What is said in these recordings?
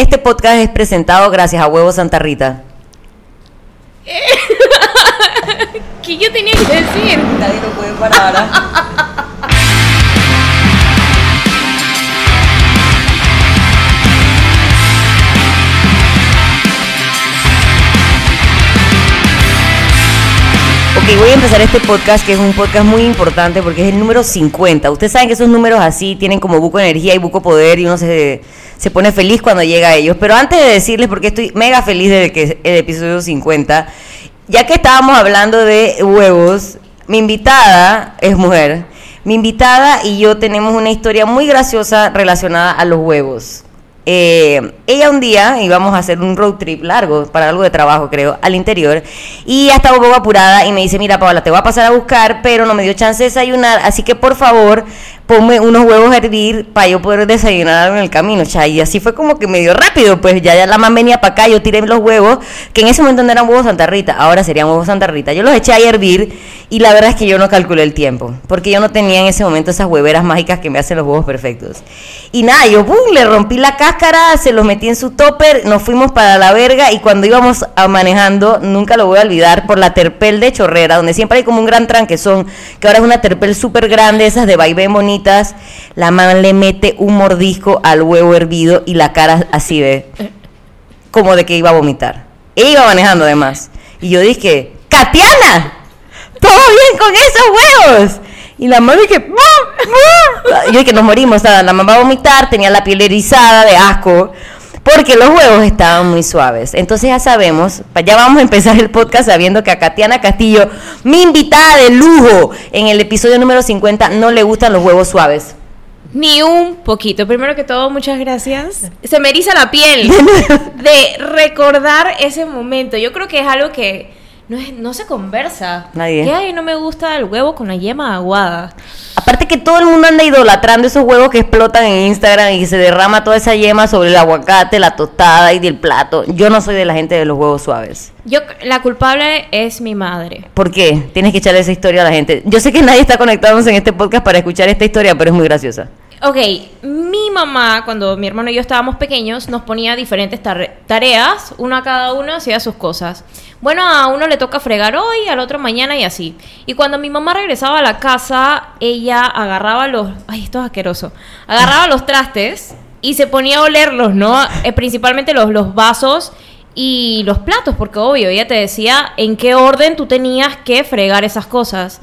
Este podcast es presentado gracias a Huevo Santa Rita. ¿Qué yo tenía que decir? Nadie lo puede parar. Voy a empezar este podcast que es un podcast muy importante porque es el número 50. Ustedes saben que esos números así tienen como buco energía y buco poder y uno se, se pone feliz cuando llega a ellos. Pero antes de decirles, porque estoy mega feliz de que el episodio 50, ya que estábamos hablando de huevos, mi invitada es mujer. Mi invitada y yo tenemos una historia muy graciosa relacionada a los huevos. Eh, ella un día íbamos a hacer un road trip largo para algo de trabajo, creo, al interior. Y ya estaba un poco apurada y me dice, mira, Paola, te voy a pasar a buscar, pero no me dio chance de desayunar, así que por favor, ponme unos huevos a hervir para yo poder desayunar en el camino, chay. Y así fue como que medio rápido, pues ya, ya la mamá venía para acá, yo tiré los huevos, que en ese momento no eran huevos Santa Rita, ahora serían huevos Santa Rita. Yo los eché a hervir y la verdad es que yo no calculé el tiempo, porque yo no tenía en ese momento esas hueveras mágicas que me hacen los huevos perfectos. Y nada, yo pum, le rompí la cáscara, se los metí en su topper, nos fuimos para la verga y cuando íbamos a manejando, nunca lo voy a olvidar, por la terpel de Chorrera, donde siempre hay como un gran tranquezón, que ahora es una terpel súper grande, esas de vaivén bonita la mamá le mete un mordisco al huevo hervido y la cara así de como de que iba a vomitar. E iba manejando además. Y yo dije, Katiana, todo bien con esos huevos. Y la mamá dije, yo dije, nos morimos, la mamá va a vomitar, tenía la piel erizada de asco porque los huevos estaban muy suaves. Entonces ya sabemos, ya vamos a empezar el podcast sabiendo que a Katiana Castillo, mi invitada de lujo en el episodio número 50, no le gustan los huevos suaves. Ni un poquito. Primero que todo, muchas gracias. Se me eriza la piel de recordar ese momento. Yo creo que es algo que no, no se conversa. Nadie. ¿Qué hay? No me gusta el huevo con la yema aguada. Aparte que todo el mundo anda idolatrando esos huevos que explotan en Instagram y se derrama toda esa yema sobre el aguacate, la tostada y del plato. Yo no soy de la gente de los huevos suaves. Yo, la culpable es mi madre. ¿Por qué? Tienes que echarle esa historia a la gente. Yo sé que nadie está conectándose en este podcast para escuchar esta historia, pero es muy graciosa. Ok, mi mamá, cuando mi hermano y yo estábamos pequeños, nos ponía diferentes tareas, una cada uno hacía sus cosas. Bueno, a uno le toca fregar hoy, al otro mañana y así. Y cuando mi mamá regresaba a la casa, ella agarraba los... Ay, esto es asqueroso. Agarraba los trastes y se ponía a olerlos, ¿no? Eh, principalmente los, los vasos y los platos, porque obvio, ella te decía en qué orden tú tenías que fregar esas cosas.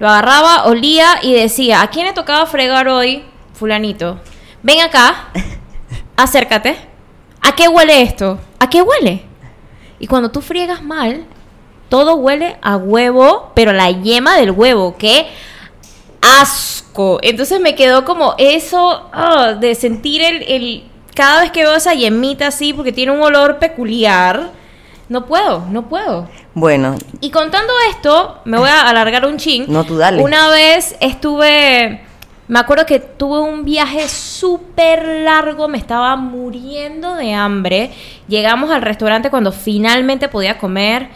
Lo agarraba, olía y decía, ¿a quién le tocaba fregar hoy? Fulanito, ven acá, acércate. ¿A qué huele esto? ¿A qué huele? Y cuando tú friegas mal, todo huele a huevo, pero la yema del huevo, qué asco. Entonces me quedó como eso ah, de sentir el, el, cada vez que veo esa yemita así, porque tiene un olor peculiar. No puedo, no puedo. Bueno. Y contando esto, me voy a alargar un ching. No, tú dale. Una vez estuve me acuerdo que tuve un viaje súper largo, me estaba muriendo de hambre. Llegamos al restaurante cuando finalmente podía comer.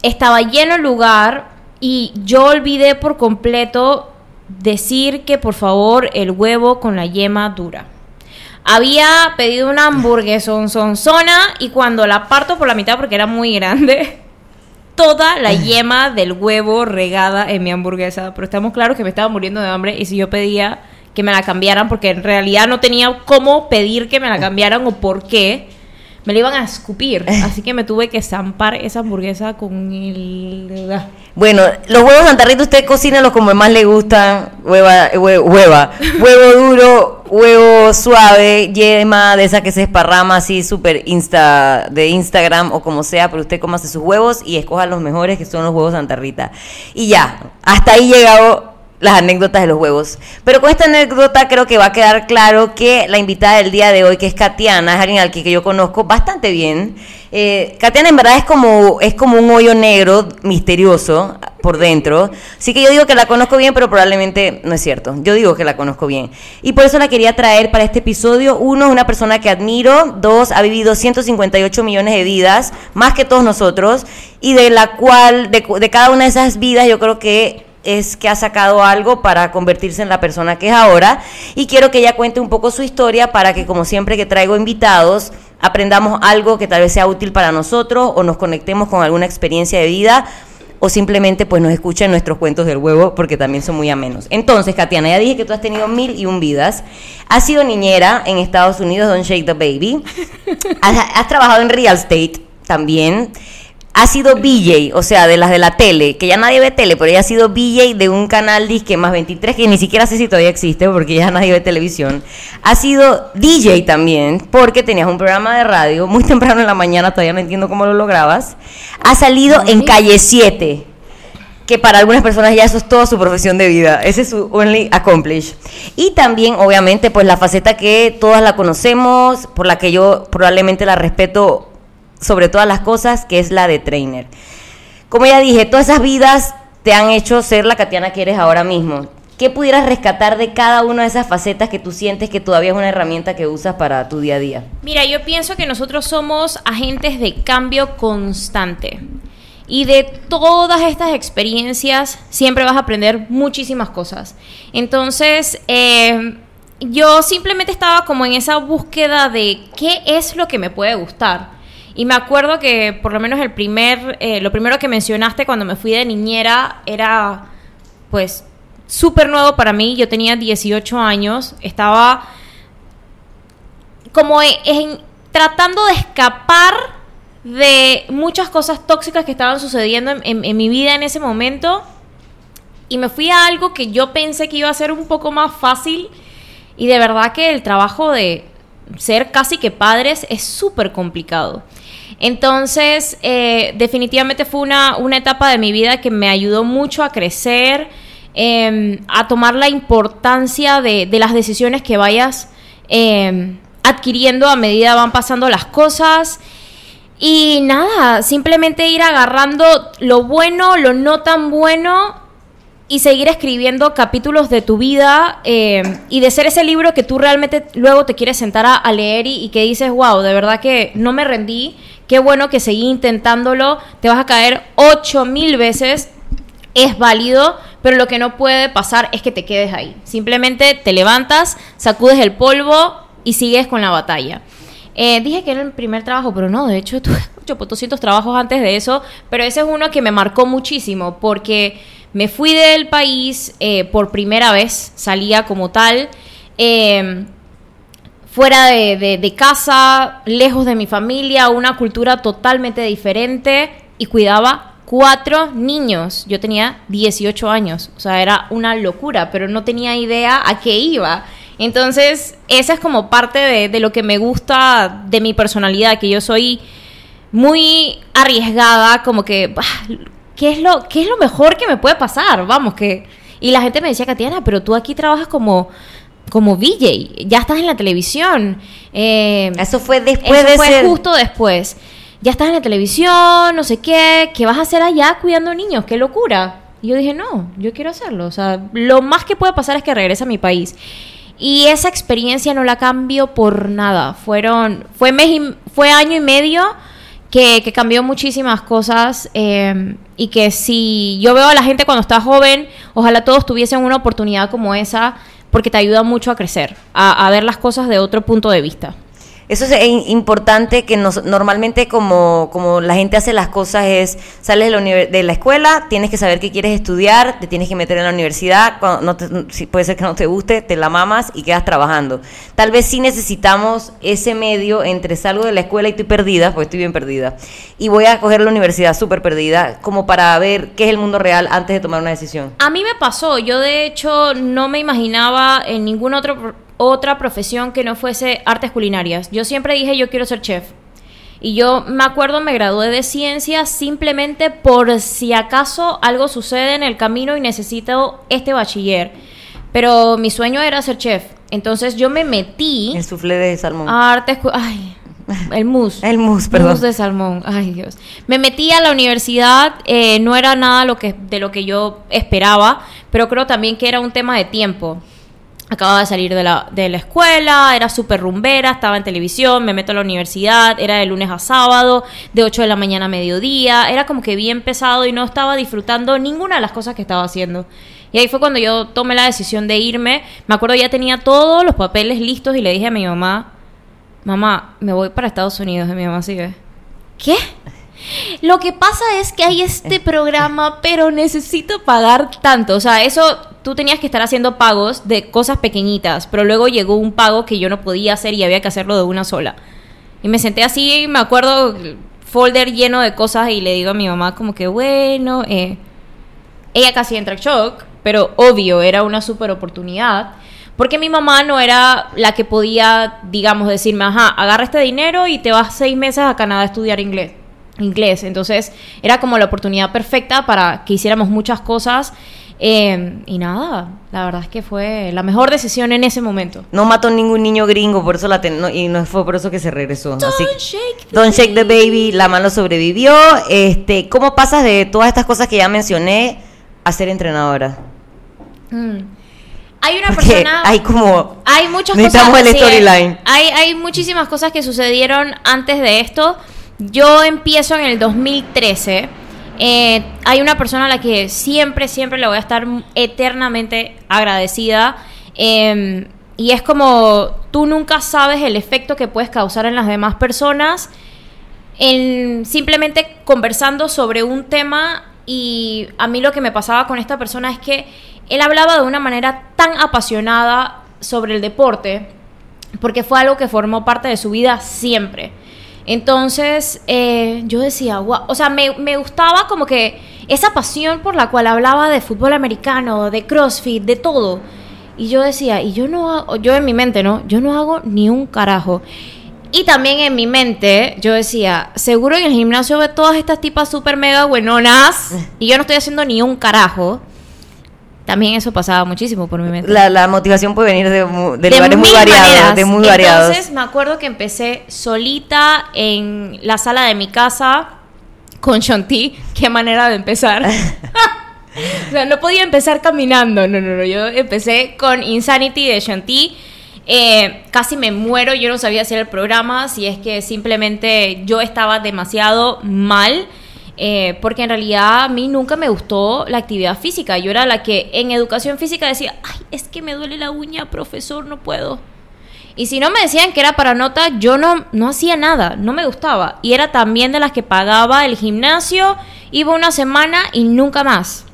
Estaba lleno el lugar y yo olvidé por completo decir que por favor el huevo con la yema dura. Había pedido una hamburguesa y cuando la parto por la mitad porque era muy grande, toda la yema del huevo regada en mi hamburguesa. Pero estamos claros que me estaba muriendo de hambre y si yo pedía que me la cambiaran, porque en realidad no tenía cómo pedir que me la cambiaran o por qué, me la iban a escupir. Así que me tuve que zampar esa hamburguesa con el... Bueno, los huevos santarritos usted cocínenlos como más le gustan. Hueva, hueva, huevo duro, huevo suave, yema de esa que se esparrama así súper insta, de Instagram o como sea, pero usted hace sus huevos y escoja los mejores que son los huevos santarrita. Y ya, hasta ahí llegado las anécdotas de los huevos. Pero con esta anécdota creo que va a quedar claro que la invitada del día de hoy, que es Katiana, es alguien al que, yo conozco bastante bien. Eh, Katiana en verdad es como, es como un hoyo negro misterioso por dentro. Así que yo digo que la conozco bien, pero probablemente no es cierto. Yo digo que la conozco bien. Y por eso la quería traer para este episodio. Uno, es una persona que admiro. Dos, ha vivido 158 millones de vidas, más que todos nosotros. Y de la cual, de, de cada una de esas vidas, yo creo que es que ha sacado algo para convertirse en la persona que es ahora y quiero que ella cuente un poco su historia para que como siempre que traigo invitados aprendamos algo que tal vez sea útil para nosotros o nos conectemos con alguna experiencia de vida o simplemente pues nos escuchen nuestros cuentos del huevo porque también son muy amenos. Entonces, Katiana, ya dije que tú has tenido mil y un vidas. Has sido niñera en Estados Unidos, Don't Shake the Baby. has, has trabajado en real estate también ha sido BJ, o sea, de las de la tele, que ya nadie ve tele, pero ella ha sido BJ de un canal disque más 23, que ni siquiera sé si todavía existe, porque ya nadie ve televisión. Ha sido DJ también, porque tenías un programa de radio muy temprano en la mañana, todavía no entiendo cómo lo lograbas. Ha salido en Calle 7, que para algunas personas ya eso es toda su profesión de vida. Ese es su only accomplish. Y también, obviamente, pues la faceta que todas la conocemos, por la que yo probablemente la respeto sobre todas las cosas, que es la de trainer. Como ya dije, todas esas vidas te han hecho ser la Katiana que eres ahora mismo. ¿Qué pudieras rescatar de cada una de esas facetas que tú sientes que todavía es una herramienta que usas para tu día a día? Mira, yo pienso que nosotros somos agentes de cambio constante. Y de todas estas experiencias siempre vas a aprender muchísimas cosas. Entonces, eh, yo simplemente estaba como en esa búsqueda de qué es lo que me puede gustar. Y me acuerdo que por lo menos el primer, eh, lo primero que mencionaste cuando me fui de niñera era pues súper nuevo para mí. Yo tenía 18 años, estaba como en, tratando de escapar de muchas cosas tóxicas que estaban sucediendo en, en mi vida en ese momento. Y me fui a algo que yo pensé que iba a ser un poco más fácil. Y de verdad que el trabajo de ser casi que padres es súper complicado. Entonces, eh, definitivamente fue una, una, etapa de mi vida que me ayudó mucho a crecer, eh, a tomar la importancia de, de, las decisiones que vayas eh, adquiriendo a medida van pasando las cosas. Y nada, simplemente ir agarrando lo bueno, lo no tan bueno y seguir escribiendo capítulos de tu vida eh, y de ser ese libro que tú realmente luego te quieres sentar a, a leer y, y, que dices, wow, de verdad que no me rendí, qué bueno que seguí intentándolo, te vas a caer ocho mil veces, es válido, pero lo que no puede pasar es que te quedes ahí. Simplemente te levantas, sacudes el polvo y sigues con la batalla. Eh, dije que era el primer trabajo, pero no, de hecho tuve 800 trabajos antes de eso, pero ese es uno que me marcó muchísimo porque me fui del país eh, por primera vez, salía como tal, eh, fuera de, de, casa, lejos de mi familia, una cultura totalmente diferente y cuidaba cuatro niños. Yo tenía 18 años, o sea, era una locura, pero no tenía idea a qué iba. Entonces, esa es como parte de, de lo que me gusta de mi personalidad, que yo soy muy arriesgada, como que... ¿qué es lo, qué es lo mejor que me puede pasar? Vamos, que... Y la gente me decía, Katiana, pero tú aquí trabajas como como VJ, ya estás en la televisión. Eh, eso fue después eso de fue ser... justo después. Ya estás en la televisión, no sé qué, ¿qué vas a hacer allá cuidando niños? ¡Qué locura! Y yo dije, no, yo quiero hacerlo. O sea, lo más que puede pasar es que regrese a mi país. Y esa experiencia no la cambio por nada. Fueron, fue, mes y, fue año y medio que, que cambió muchísimas cosas eh, y que si yo veo a la gente cuando está joven, ojalá todos tuviesen una oportunidad como esa porque te ayuda mucho a crecer, a, ver las cosas de otro punto de vista. Eso es importante que nos, normalmente como, como la gente hace las cosas es, sales de la, de la, escuela, tienes que saber qué quieres estudiar, te tienes que meter en la universidad, cuando no te, si puede ser que no te guste, te la mamas y quedas trabajando. Tal vez sí necesitamos ese medio entre salgo de la escuela y estoy perdida, porque estoy bien perdida, y voy a coger la universidad súper perdida, como para ver qué es el mundo real antes de tomar una decisión. A mí me pasó, yo de hecho no me imaginaba en ningún otro otra profesión que no fuese artes culinarias. Yo siempre dije yo quiero ser chef. Y yo me acuerdo me gradué de ciencias simplemente por si acaso algo sucede en el camino y necesito este bachiller. Pero mi sueño era ser chef. Entonces yo me metí. El soufflé de salmón. A artes. Ay, el mus. el mus, perdón. Mus de salmón. Ay, Dios. Me metí a la universidad. Eh, no era nada lo que, de lo que yo esperaba. Pero creo también que era un tema de tiempo acababa de salir de la, de la escuela, era súper rumbera, estaba en televisión, me meto a la universidad, era de lunes a sábado, de 8 de la mañana a mediodía, era como que bien pesado y no estaba disfrutando ninguna de las cosas que estaba haciendo. Y ahí fue cuando yo tomé la decisión de irme, me acuerdo ya tenía todos los papeles listos y le dije a mi mamá, mamá, me voy para Estados Unidos. Y mi mamá sigue, ¿qué? Lo que pasa es que hay este programa, pero necesito pagar tanto. O sea, eso tú tenías que estar haciendo pagos de cosas pequeñitas, pero luego llegó un pago que yo no podía hacer y había que hacerlo de una sola. Y me senté así, me acuerdo, folder lleno de cosas y le digo a mi mamá como que, bueno, eh, ella casi entra en shock, pero obvio, era una super oportunidad. Porque mi mamá no era la que podía, digamos, decirme, ajá, agarra este dinero y te vas seis meses a Canadá a estudiar inglés. Inglés. Entonces, era como la oportunidad perfecta para que hiciéramos muchas cosas. Eh, y nada, la verdad es que fue la mejor decisión en ese momento. No mató ningún niño gringo, por eso la ten- no- y no fue por eso que se regresó. Don't shake the Don't Shake the Baby, la mano sobrevivió. Este, ¿cómo pasas de todas estas cosas que ya mencioné a ser entrenadora? Mm. Hay una Porque persona. hay como Hay muchas Necesitamos cosas. el storyline. Hay, hay muchísimas cosas que sucedieron antes de esto. Yo empiezo en el 2013. Eh, hay una persona a la que siempre, siempre le voy a estar eternamente agradecida. Eh, y es como tú nunca sabes el efecto que puedes causar en las demás personas en simplemente conversando sobre un tema y a mí lo que me pasaba con esta persona es que él hablaba de una manera tan apasionada sobre el deporte porque fue algo que formó parte de su vida siempre. Entonces eh, yo decía, wow, o sea, me, me gustaba como que esa pasión por la cual hablaba de fútbol americano, de CrossFit, de todo. Y yo decía, y yo no hago, yo en mi mente, ¿no? Yo no hago ni un carajo. Y también en mi mente yo decía, seguro en el gimnasio ve todas estas tipas super mega buenonas y yo no estoy haciendo ni un carajo. También eso pasaba muchísimo por mi mente. la, la motivación puede venir de, de De lugares muy variados, maneras. de muy variados. Entonces me acuerdo que empecé solita en la sala de mi casa con Shanti. Qué manera de empezar. o sea, no podía empezar caminando. No, no, no. Yo empecé con Insanity de Shanti. Eh, casi me muero. Yo no sabía hacer el programa. Si es que simplemente yo estaba demasiado mal. Eh, porque en realidad a mí nunca me gustó la actividad física. Yo era la que en educación física decía, ay, es que me duele la uña, profesor, no puedo. Y si no me decían que era para nota, yo no, no hacía nada, no me gustaba. Y era también de las que pagaba el gimnasio, iba una semana y nunca más.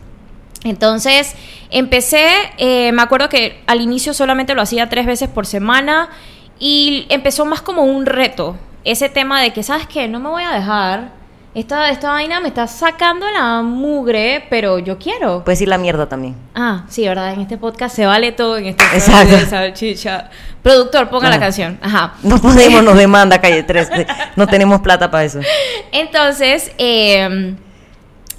Entonces empecé, eh, me acuerdo que al inicio solamente lo hacía tres veces por semana y empezó más como un reto. Ese tema de que, ¿sabes qué? No me voy a dejar. Esta, esta vaina me está sacando la mugre, pero yo quiero. Puedes ir la mierda también. Ah, sí, ¿verdad? En este podcast se vale todo. En este Exacto. de salchicha. Productor, ponga la Ajá. canción. Ajá. No podemos, nos demanda calle 3. No tenemos plata para eso. Entonces, eh,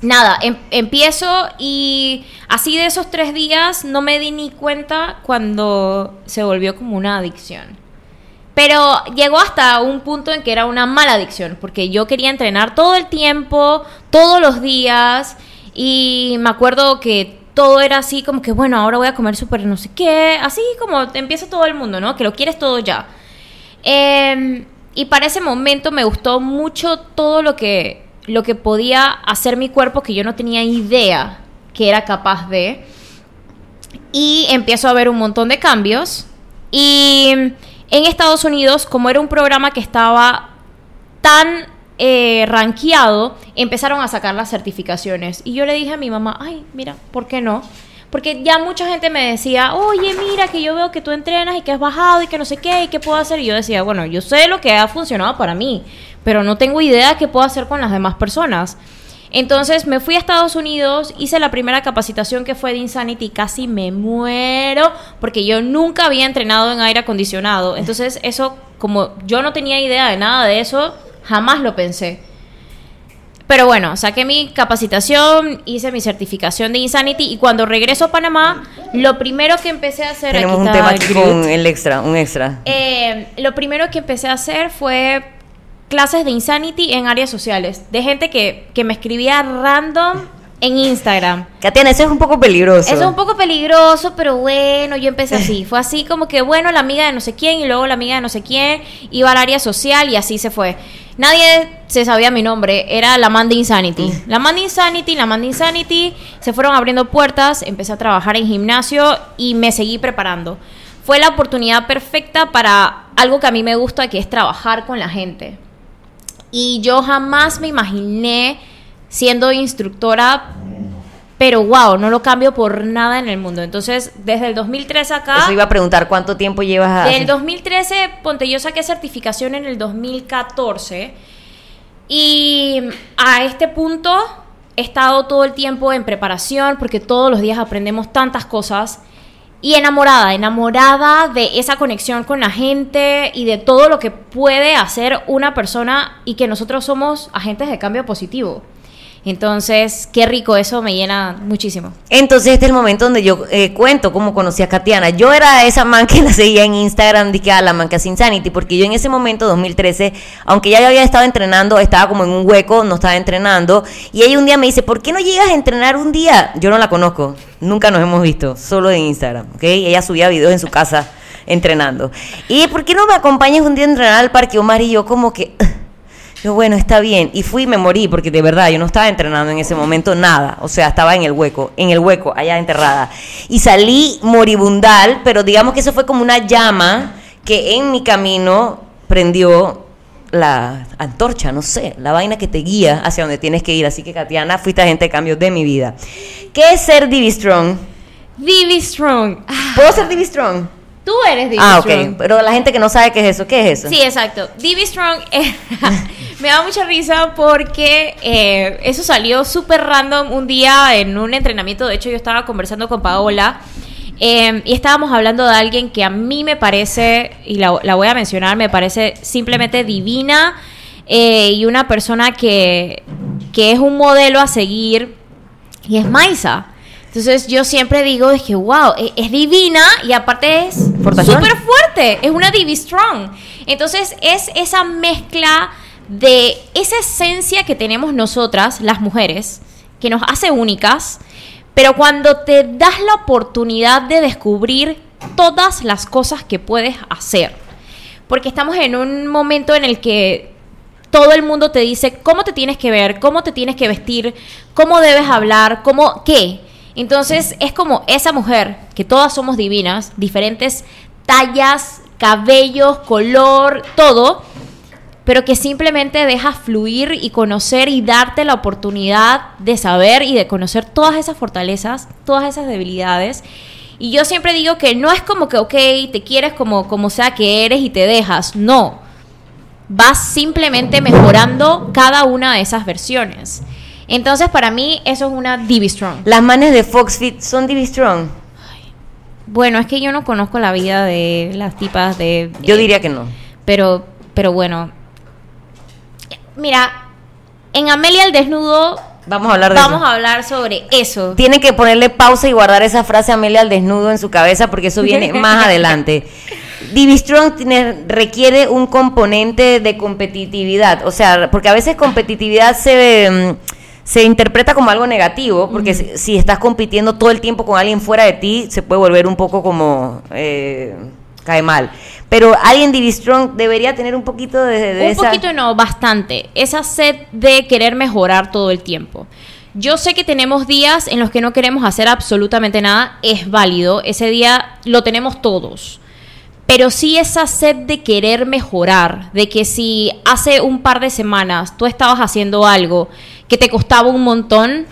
nada, em- empiezo y así de esos tres días no me di ni cuenta cuando se volvió como una adicción. Pero llegó hasta un punto en que era una mala adicción, porque yo quería entrenar todo el tiempo, todos los días, y me acuerdo que todo era así como que, bueno, ahora voy a comer súper no sé qué, así como empieza todo el mundo, ¿no? Que lo quieres todo ya. Eh, y para ese momento me gustó mucho todo lo que, lo que podía hacer mi cuerpo que yo no tenía idea que era capaz de. Y empiezo a ver un montón de cambios. Y en Estados Unidos, como era un programa que estaba tan eh, rankeado, empezaron a sacar las certificaciones. Y yo le dije a mi mamá, ay, mira, ¿por qué no? Porque ya mucha gente me decía, oye, mira, que yo veo que tú entrenas y que has bajado y que no sé qué, y qué puedo hacer. Y yo decía, bueno, yo sé lo que ha funcionado para mí, pero no tengo idea de qué puedo hacer con las demás personas. Entonces me fui a Estados Unidos, hice la primera capacitación que fue de Insanity y casi me muero porque yo nunca había entrenado en aire acondicionado. Entonces eso, como yo no tenía idea de nada de eso, jamás lo pensé. Pero bueno, saqué mi capacitación, hice mi certificación de Insanity y cuando regreso a Panamá, lo primero que empecé a hacer... Tenemos aquí un tema aquí con el extra, un extra. Eh, lo primero que empecé a hacer fue clases de Insanity en áreas sociales, de gente que, que me escribía random en Instagram. Katiana, eso es un poco peligroso. Eso es un poco peligroso, pero bueno, yo empecé así. Fue así como que, bueno, la amiga de no sé quién y luego la amiga de no sé quién iba al área social y así se fue. Nadie se sabía mi nombre, era la man de Insanity. La man de Insanity, la man de Insanity, se fueron abriendo puertas, empecé a trabajar en gimnasio y me seguí preparando. Fue la oportunidad perfecta para algo que a mí me gusta, que es trabajar con la gente. Y yo jamás me imaginé siendo instructora, pero wow, no lo cambio por nada en el mundo. Entonces, desde el 2013 acá... Eso iba a preguntar cuánto tiempo llevas a... Del 2013, ponte, yo saqué certificación en el 2014 y a este punto he estado todo el tiempo en preparación porque todos los días aprendemos tantas cosas y enamorada, enamorada de esa conexión con la gente y de todo lo que puede hacer una persona y que nosotros somos agentes de cambio positivo. Entonces, qué rico, eso me llena muchísimo. Entonces, este es el momento donde yo eh, cuento cómo conocí a Katiana. Yo era esa man que la seguía en Instagram, dije a la man que hace Insanity, porque yo en ese momento, 2013, aunque ya había estado entrenando, estaba como en un hueco, no estaba entrenando, y ella un día me dice, ¿por qué no llegas a entrenar un día? Yo no la conozco, nunca nos hemos visto, solo en Instagram, ¿ok? Ella subía videos en su casa entrenando. ¿Y por qué no me acompañas un día a entrenar al Parque Omar? Y yo como que... Yo, bueno, está bien. Y fui y me morí, porque de verdad yo no estaba entrenando en ese momento nada. O sea, estaba en el hueco, en el hueco, allá enterrada. Y salí moribundal, pero digamos que eso fue como una llama que en mi camino prendió la antorcha, no sé, la vaina que te guía hacia donde tienes que ir. Así que, Katiana, fuiste agente de cambios de mi vida. ¿Qué es ser Divi Strong? Divi Strong. ¿Puedo ser Divi Strong? Tú eres Divi Ah, Strong. ok. Pero la gente que no sabe qué es eso, ¿qué es eso? Sí, exacto. Divi Strong me da mucha risa porque eh, eso salió súper random un día en un entrenamiento. De hecho, yo estaba conversando con Paola eh, y estábamos hablando de alguien que a mí me parece, y la, la voy a mencionar, me parece simplemente divina eh, y una persona que, que es un modelo a seguir y es Maisa. Entonces yo siempre digo, es que wow, e- es, divina y aparte es súper fuerte, es una Divi Strong. Entonces es esa mezcla de esa esencia que tenemos nosotras, las mujeres, que nos hace únicas, pero cuando te das la oportunidad de descubrir todas las cosas que puedes hacer, porque estamos en un momento en el que todo el mundo te dice cómo te tienes que ver, cómo te tienes que vestir, cómo debes hablar, cómo qué. Entonces es como esa mujer, que todas somos divinas, diferentes tallas, cabellos, color, todo, pero que simplemente dejas fluir y conocer y darte la oportunidad de saber y de conocer todas esas fortalezas, todas esas debilidades. Y yo siempre digo que no es como que, ok, te quieres como, como sea que eres y te dejas, no vas simplemente mejorando cada una de esas versiones. Entonces, para mí, eso es una Divi Strong. Las manes de Fox Fit son Divi Strong. Bueno, es que yo no conozco la vida de las tipas de. Yo eh, diría que no. Pero, pero bueno. Mira, en Amelia el desnudo Vamos a hablar de vamos eso. a hablar sobre eso. Tienen que ponerle pausa y guardar esa frase Amelia al desnudo en su cabeza porque eso viene más adelante. Divi Strong tiene- requiere un componente de competitividad, o sea, porque a veces competitividad se, mm, se interpreta como algo negativo, porque si, si estás compitiendo todo el tiempo con alguien fuera de ti, se puede volver un poco como... eh, cae mal. Pero alguien Divi Strong debería tener un poquito de, de Un esa... poquito no, bastante. Esa sed de querer mejorar todo el tiempo. Yo sé que tenemos días en los que no queremos hacer absolutamente nada, es válido, ese día lo tenemos todos. Pero sí esa sed de querer mejorar, de que si hace un par de semanas tú estabas haciendo algo que te costaba un montón,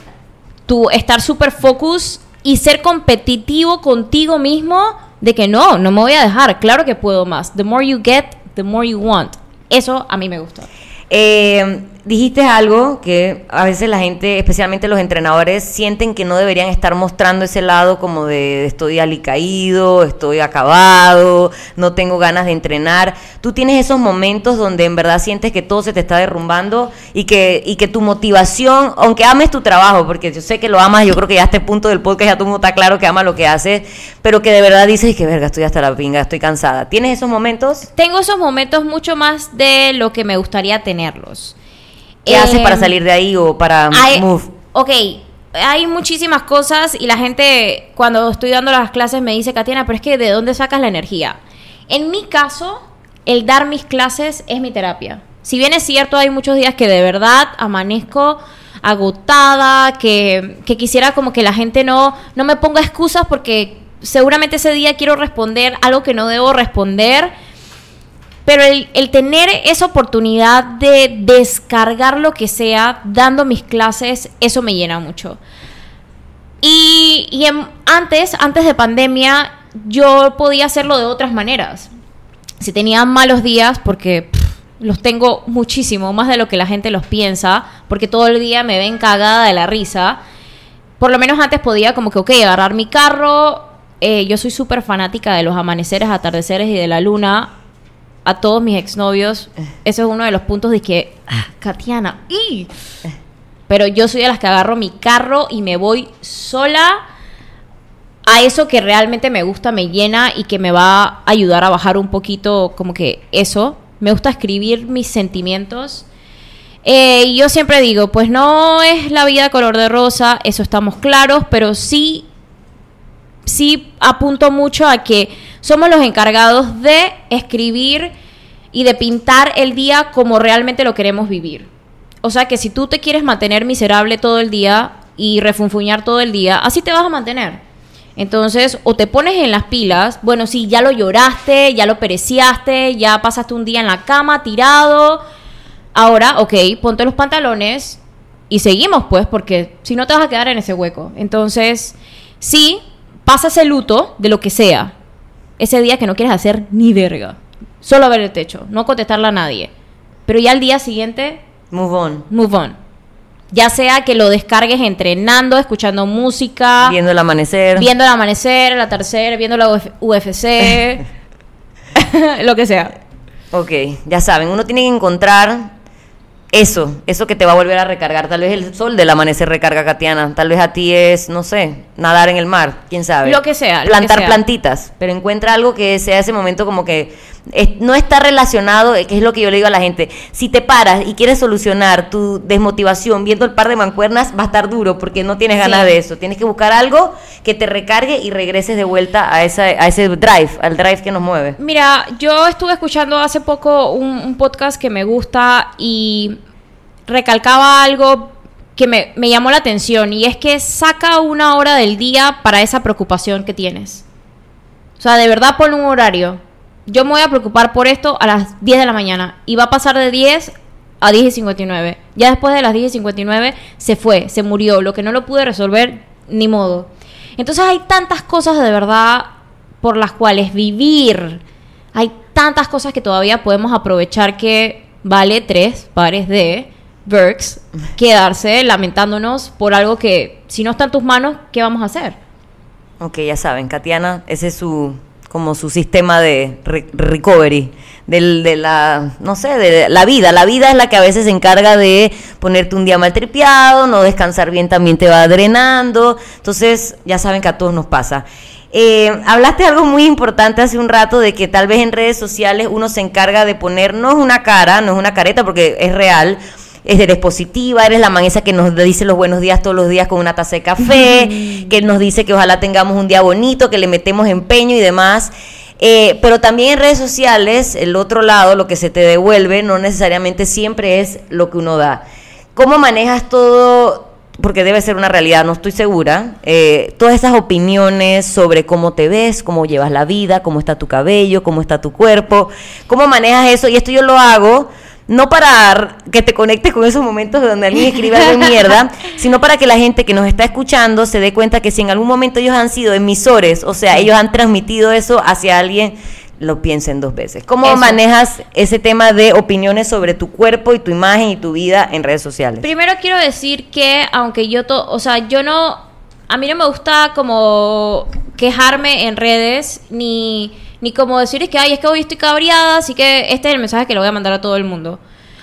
tú estar súper focus y ser competitivo contigo mismo de que no, no me voy a dejar, claro que puedo más. The more you get, the more you want. Eso a mí me gusta. Eh, dijiste algo que a veces la gente, especialmente los entrenadores, sienten que no deberían estar mostrando ese lado como de estoy alicaído, estoy acabado, no tengo ganas de entrenar. Tú tienes esos momentos donde en verdad sientes que todo se te está derrumbando y que, y que tu motivación, aunque ames tu trabajo, porque yo sé que lo amas, yo creo que ya a este punto del podcast ya mundo está claro que ama lo que haces, pero que de verdad dices que verga, estoy hasta la pinga, estoy cansada. ¿Tienes esos momentos? Tengo esos momentos mucho más de lo que me gustaría tenerlos. ¿Qué haces para salir de ahí o para hay- move? Ok, hay muchísimas cosas y la gente cuando estoy dando las clases me dice, Katiana, pero es que ¿de dónde sacas la energía? En mi caso, el dar mis clases es mi terapia. Si bien es cierto, hay muchos días que de verdad amanezco agotada, que, que quisiera como que la gente no, no me ponga excusas porque seguramente ese día quiero responder algo que no debo responder. Pero el, tener esa oportunidad de descargar lo que sea dando mis clases, eso me llena mucho. Y, antes, antes de pandemia, yo podía hacerlo de otras maneras. Si tenía malos días, porque los tengo muchísimo, más de lo que la gente los piensa, porque todo el día me ven cagada de la risa. Por lo menos antes podía como que, ok, agarrar mi carro. eh, yo soy súper fanática de los amaneceres, atardeceres y de la luna. A todos mis exnovios, ese es uno de los puntos de que, ah, Katiana, ¡y! Pero yo soy de las que agarro mi carro y me voy sola a eso que realmente me gusta, me llena y que me va a ayudar a bajar un poquito como que eso. Me gusta escribir mis sentimientos. Eh, y yo siempre digo, pues no es la vida color de rosa, eso estamos claros, pero sí, sí apunto mucho a que somos los encargados de escribir y de pintar el día como realmente lo queremos vivir. O sea que si tú te quieres mantener miserable todo el día y refunfuñar todo el día, así te vas a mantener. Entonces, o te pones en las pilas, bueno, sí, ya lo lloraste, ya lo pereciaste, ya pasaste un día en la cama tirado. Ahora, ok, ponte los pantalones y seguimos, pues, porque si no te vas a quedar en ese hueco. Entonces, sí, pasa ese luto de lo que sea. Ese día que no quieres hacer ni verga. Solo ver el techo, no contestarle a nadie. Pero ya al día siguiente, Move on. move on. Ya sea que lo descargues entrenando, escuchando música, Viendo el amanecer. viendo el amanecer, el atardecer, viendo la Uf- UFC, lo que sea. Ok, ya saben, uno tiene que encontrar eso, eso que te va a volver a recargar. Tal vez el sol del amanecer recarga Katiana, tal vez a ti es, no sé, nadar en el mar, quién sabe. Lo que sea, lo que Plantar sea. plantitas, pero encuentra algo que sea ese momento como que es- no está relacionado, eh, que es lo que yo le digo a la gente. Si te paras y quieres solucionar tu desmotivación viendo el par de mancuernas, va a estar duro porque no tienes ganas Sí. de eso. Tienes que buscar algo que te recargue y regreses de vuelta a, esa, a ese drive, al drive que nos mueve. Mira, yo estuve escuchando hace poco un, un podcast que me gusta y recalcaba algo que me, llamó la atención y es que saca una hora del día para esa preocupación que tienes. O sea, de verdad pon un horario. Yo me voy a preocupar por esto a las 10 de la mañana y va a pasar de 10 a 10 y 59. Ya después de las 10 y 59 se fue, se murió. Lo que no lo pude resolver, ni modo. Entonces hay tantas cosas de verdad por las cuales vivir. Hay tantas cosas que todavía podemos aprovechar que vale tres pares de Berks quedarse lamentándonos por algo que si no está en tus manos, ¿qué vamos a hacer? Ok, ya saben, Katiana, ese es su como su sistema de re- recovery del, de la no sé de la vida. La vida es la que a veces se encarga de ponerte un día mal tripeado no descansar bien también te va drenando. Entonces ya saben que a todos nos pasa. Eh, hablaste de algo muy importante hace un rato de que tal vez en redes sociales uno se encarga de poner no es una cara no es una careta porque es real eres positiva, eres la man esa que nos dice los buenos días todos los días con una taza de café, que nos dice que ojalá tengamos un día bonito, que le metemos empeño y demás. Eh, pero también en redes sociales, el otro lado, lo que se te devuelve, no necesariamente siempre es lo que uno da. ¿Cómo manejas todo? Porque debe ser una realidad, no estoy segura. eh, todas esas opiniones sobre cómo te ves, cómo llevas la vida, cómo está tu cabello, cómo está tu cuerpo, cómo manejas eso. Y esto yo lo hago no para que te conectes con esos momentos donde alguien escribe algo de mierda, sino para que la gente que nos está escuchando se dé cuenta que si en algún momento ellos han sido emisores, o sea, ellos han transmitido eso hacia alguien, lo piensen dos veces. ¿Cómo Eso. manejas ese tema de opiniones sobre tu cuerpo y tu imagen y tu vida en redes sociales? Primero quiero decir que aunque yo, to o sea, yo no, a mí no me gusta como quejarme en redes, ni, ni como decir es que, ay, es que hoy estoy cabreada, así que este es el mensaje que le voy a mandar a todo el mundo.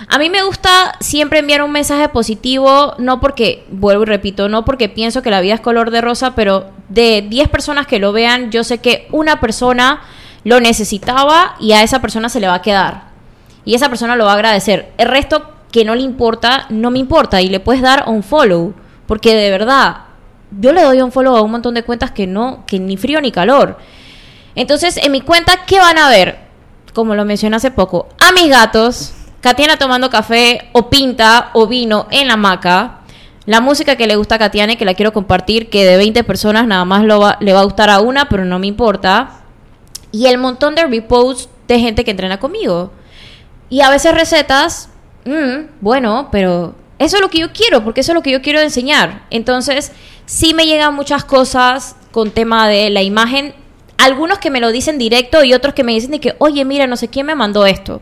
A mí me gusta siempre enviar un mensaje positivo, no porque, vuelvo y repito, no porque pienso que la vida es color de rosa, pero de 10 personas que lo vean, yo sé que una persona lo necesitaba y a esa persona se le va a quedar. Y esa persona lo va a agradecer. El resto que no le importa, no me importa. Y le puedes dar un follow. Porque de verdad, yo le doy un follow a un montón de cuentas que no, que ni frío ni calor. Entonces, en mi cuenta, ¿qué van a ver? Como lo mencioné hace poco, a mis gatos, Katiana tomando café o pinta o vino en la hamaca. La música que le gusta a Katiana y que la quiero compartir, que de 20 personas nada más lo va- le va a gustar a una, pero no me importa. Y el montón de reposts de gente que entrena conmigo. Y a veces recetas, mm, bueno, pero eso es lo que yo quiero, porque eso es lo que yo quiero enseñar. Entonces, sí me llegan muchas cosas con tema de la imagen. Algunos que me lo dicen directo y otros que me dicen de que, oye, mira, no sé quién me mandó esto.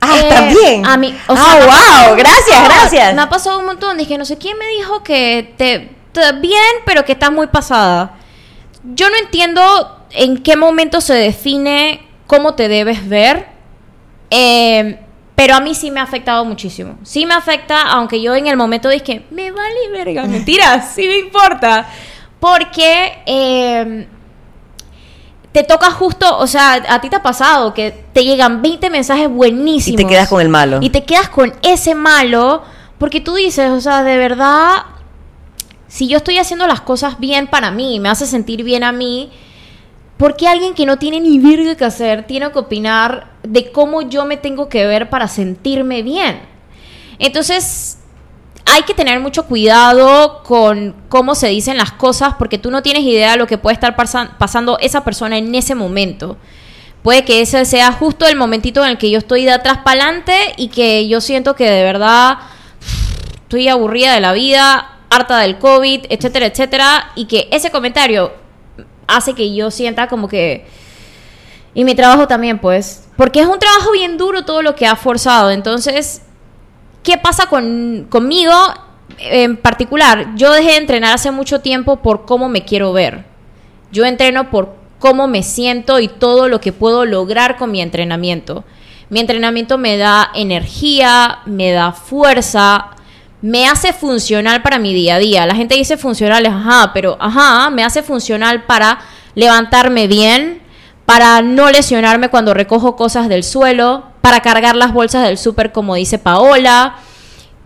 Ah, Eh, también. A mí, o ah, sea, pasado wow, gracias, gracias. Me ha pasado un montón. Dije, no sé quién me dijo que te, te- bien, pero que estás muy pasada. Yo no entiendo en qué momento se define cómo te debes ver. eh, pero a mí sí me ha afectado muchísimo. Sí me afecta, aunque yo en el momento dije, me vale verga. Mentira, sí me importa. Porque eh, te toca justo, o sea, a ti te ha pasado que te llegan 20 mensajes Y buenísimos. te quedas con el malo. Y te quedas con ese malo porque tú dices, o sea, de verdad, si yo estoy haciendo las cosas bien para mí, me hace sentir bien a mí, ¿por qué alguien que no tiene ni virga que hacer tiene que opinar de cómo yo me tengo que ver para sentirme bien? Entonces, hay que tener mucho cuidado con cómo se dicen las cosas porque tú no tienes idea de lo que puede estar pasan- pasando esa persona en ese momento. Puede que ese sea justo el momentito en el que yo estoy de atrás para adelante y que yo siento que de verdad estoy aburrida de la vida, harta del COVID, etcétera, etcétera, y que ese comentario hace que yo sienta como que... Y mi trabajo también, pues, porque es un trabajo bien duro todo lo que ha forzado, entonces ¿qué pasa con, conmigo en particular? Yo dejé de entrenar hace mucho tiempo por cómo me quiero ver. Yo entreno por cómo me siento y todo lo que puedo lograr con mi entrenamiento. Mi entrenamiento me da energía, me da fuerza, me hace funcional para mi día a día. La gente dice funcional, ajá, pero ajá, me hace funcional para levantarme bien, para no lesionarme cuando recojo cosas del suelo, para cargar las bolsas del súper como dice Paola,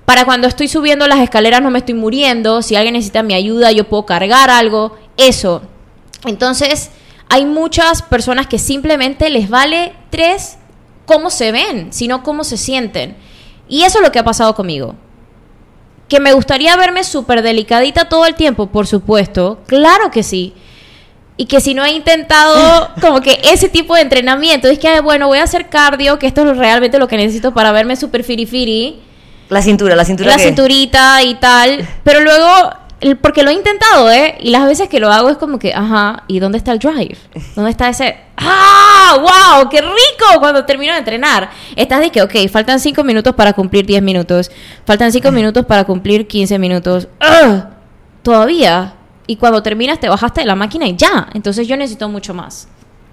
para cuando estoy subiendo las escaleras no me estoy muriendo, si alguien necesita mi ayuda yo puedo cargar algo, eso. Entonces, hay muchas personas que simplemente les vale tres cómo se ven, sino cómo se sienten. Y eso es lo que ha pasado conmigo. Que me gustaría verme súper delicadita todo el tiempo, por supuesto. Claro que sí. Y que si no he intentado como que ese tipo de entrenamiento, es que, bueno, voy a hacer cardio, que esto es realmente lo que necesito para verme súper firifiri, La cintura, la cintura. la que- cinturita y tal. Pero luego, porque lo he intentado, ¿eh? Y las veces que lo hago es como que, ajá, ¿y dónde está el drive? ¿Dónde está ese... ¡Ah! ¡Wow! ¡Qué rico! Cuando termino de entrenar. Estás de que, ok, faltan 5 minutos para cumplir 10 minutos. Faltan 5 minutos para cumplir 15 minutos. ¡Ugh! Todavía. Y cuando terminas te bajaste de la máquina y ya. Entonces yo necesito mucho más.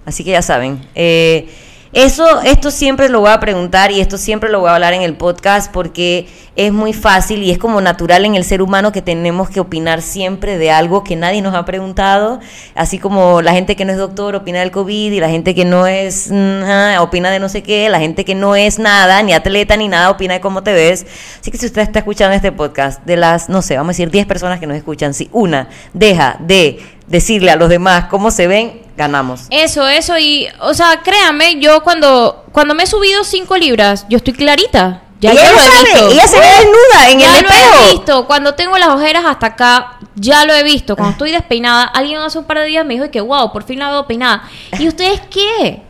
Así que ya saben. eh, eso, esto siempre lo voy a preguntar y esto siempre lo voy a hablar en el podcast porque es muy fácil y es como natural en el ser humano que tenemos que opinar siempre de algo que nadie nos ha preguntado. Así como la gente que no es doctor opina del COVID y la gente que no es, mm, ah, opina de no sé qué, la gente que no es nada, ni atleta ni nada, opina de cómo te ves. Así que si usted está escuchando este podcast, de las, no sé, vamos a decir 10 personas que nos escuchan, si una deja de decirle a los demás cómo se ven, ganamos. Eso, eso. Y, o sea, créanme, yo cuando, cuando me he subido 5 libras, yo estoy clarita. Ya, ella ya lo he visto. ella se ve desnuda en ya el lo he espejo. visto. Cuando tengo las ojeras hasta acá, ya lo he visto. Cuando estoy despeinada, alguien hace un par de días me dijo que, wow, por fin la veo peinada. ¿Y ustedes qué?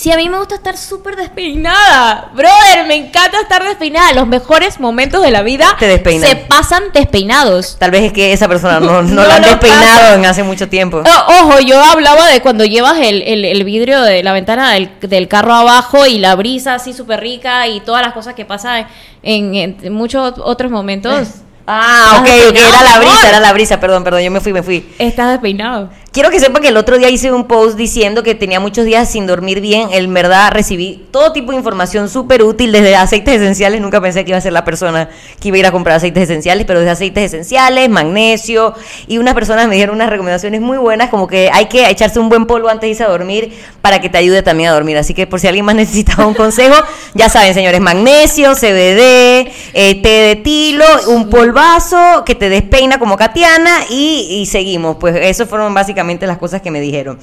Si a mí me gusta estar súper despeinada. Brother, me encanta estar despeinada. Los mejores momentos de la vida Te se pasan despeinados. Tal vez es que esa persona no, no, No la han despeinado pasa. en hace mucho tiempo. Oh, ojo, yo hablaba de cuando llevas el, el- el vidrio de la ventana del, del carro abajo y la brisa así súper rica y todas las cosas que pasan en, en muchos otros momentos. Ah, ok, ¿Estás ok, era la brisa, era la brisa, perdón, perdón, yo me fui, me fui. Estás despeinado. Quiero que sepan que el otro día hice un post diciendo que tenía muchos días sin dormir bien. En verdad recibí todo tipo de información súper útil, desde aceites esenciales. Nunca pensé que iba a ser la persona que iba a ir a comprar aceites esenciales, pero desde aceites esenciales, magnesio. Y unas personas me dieron unas recomendaciones muy buenas, como que hay que echarse un buen polvo antes de irse a dormir para que te ayude también a dormir. Así que por si alguien más necesitaba un consejo, ya saben, señores, magnesio, CBD, eh, té de tilo, un polvazo que te despeina como Katiana y, y seguimos. Pues eso fueron básicamente las cosas que me dijeron.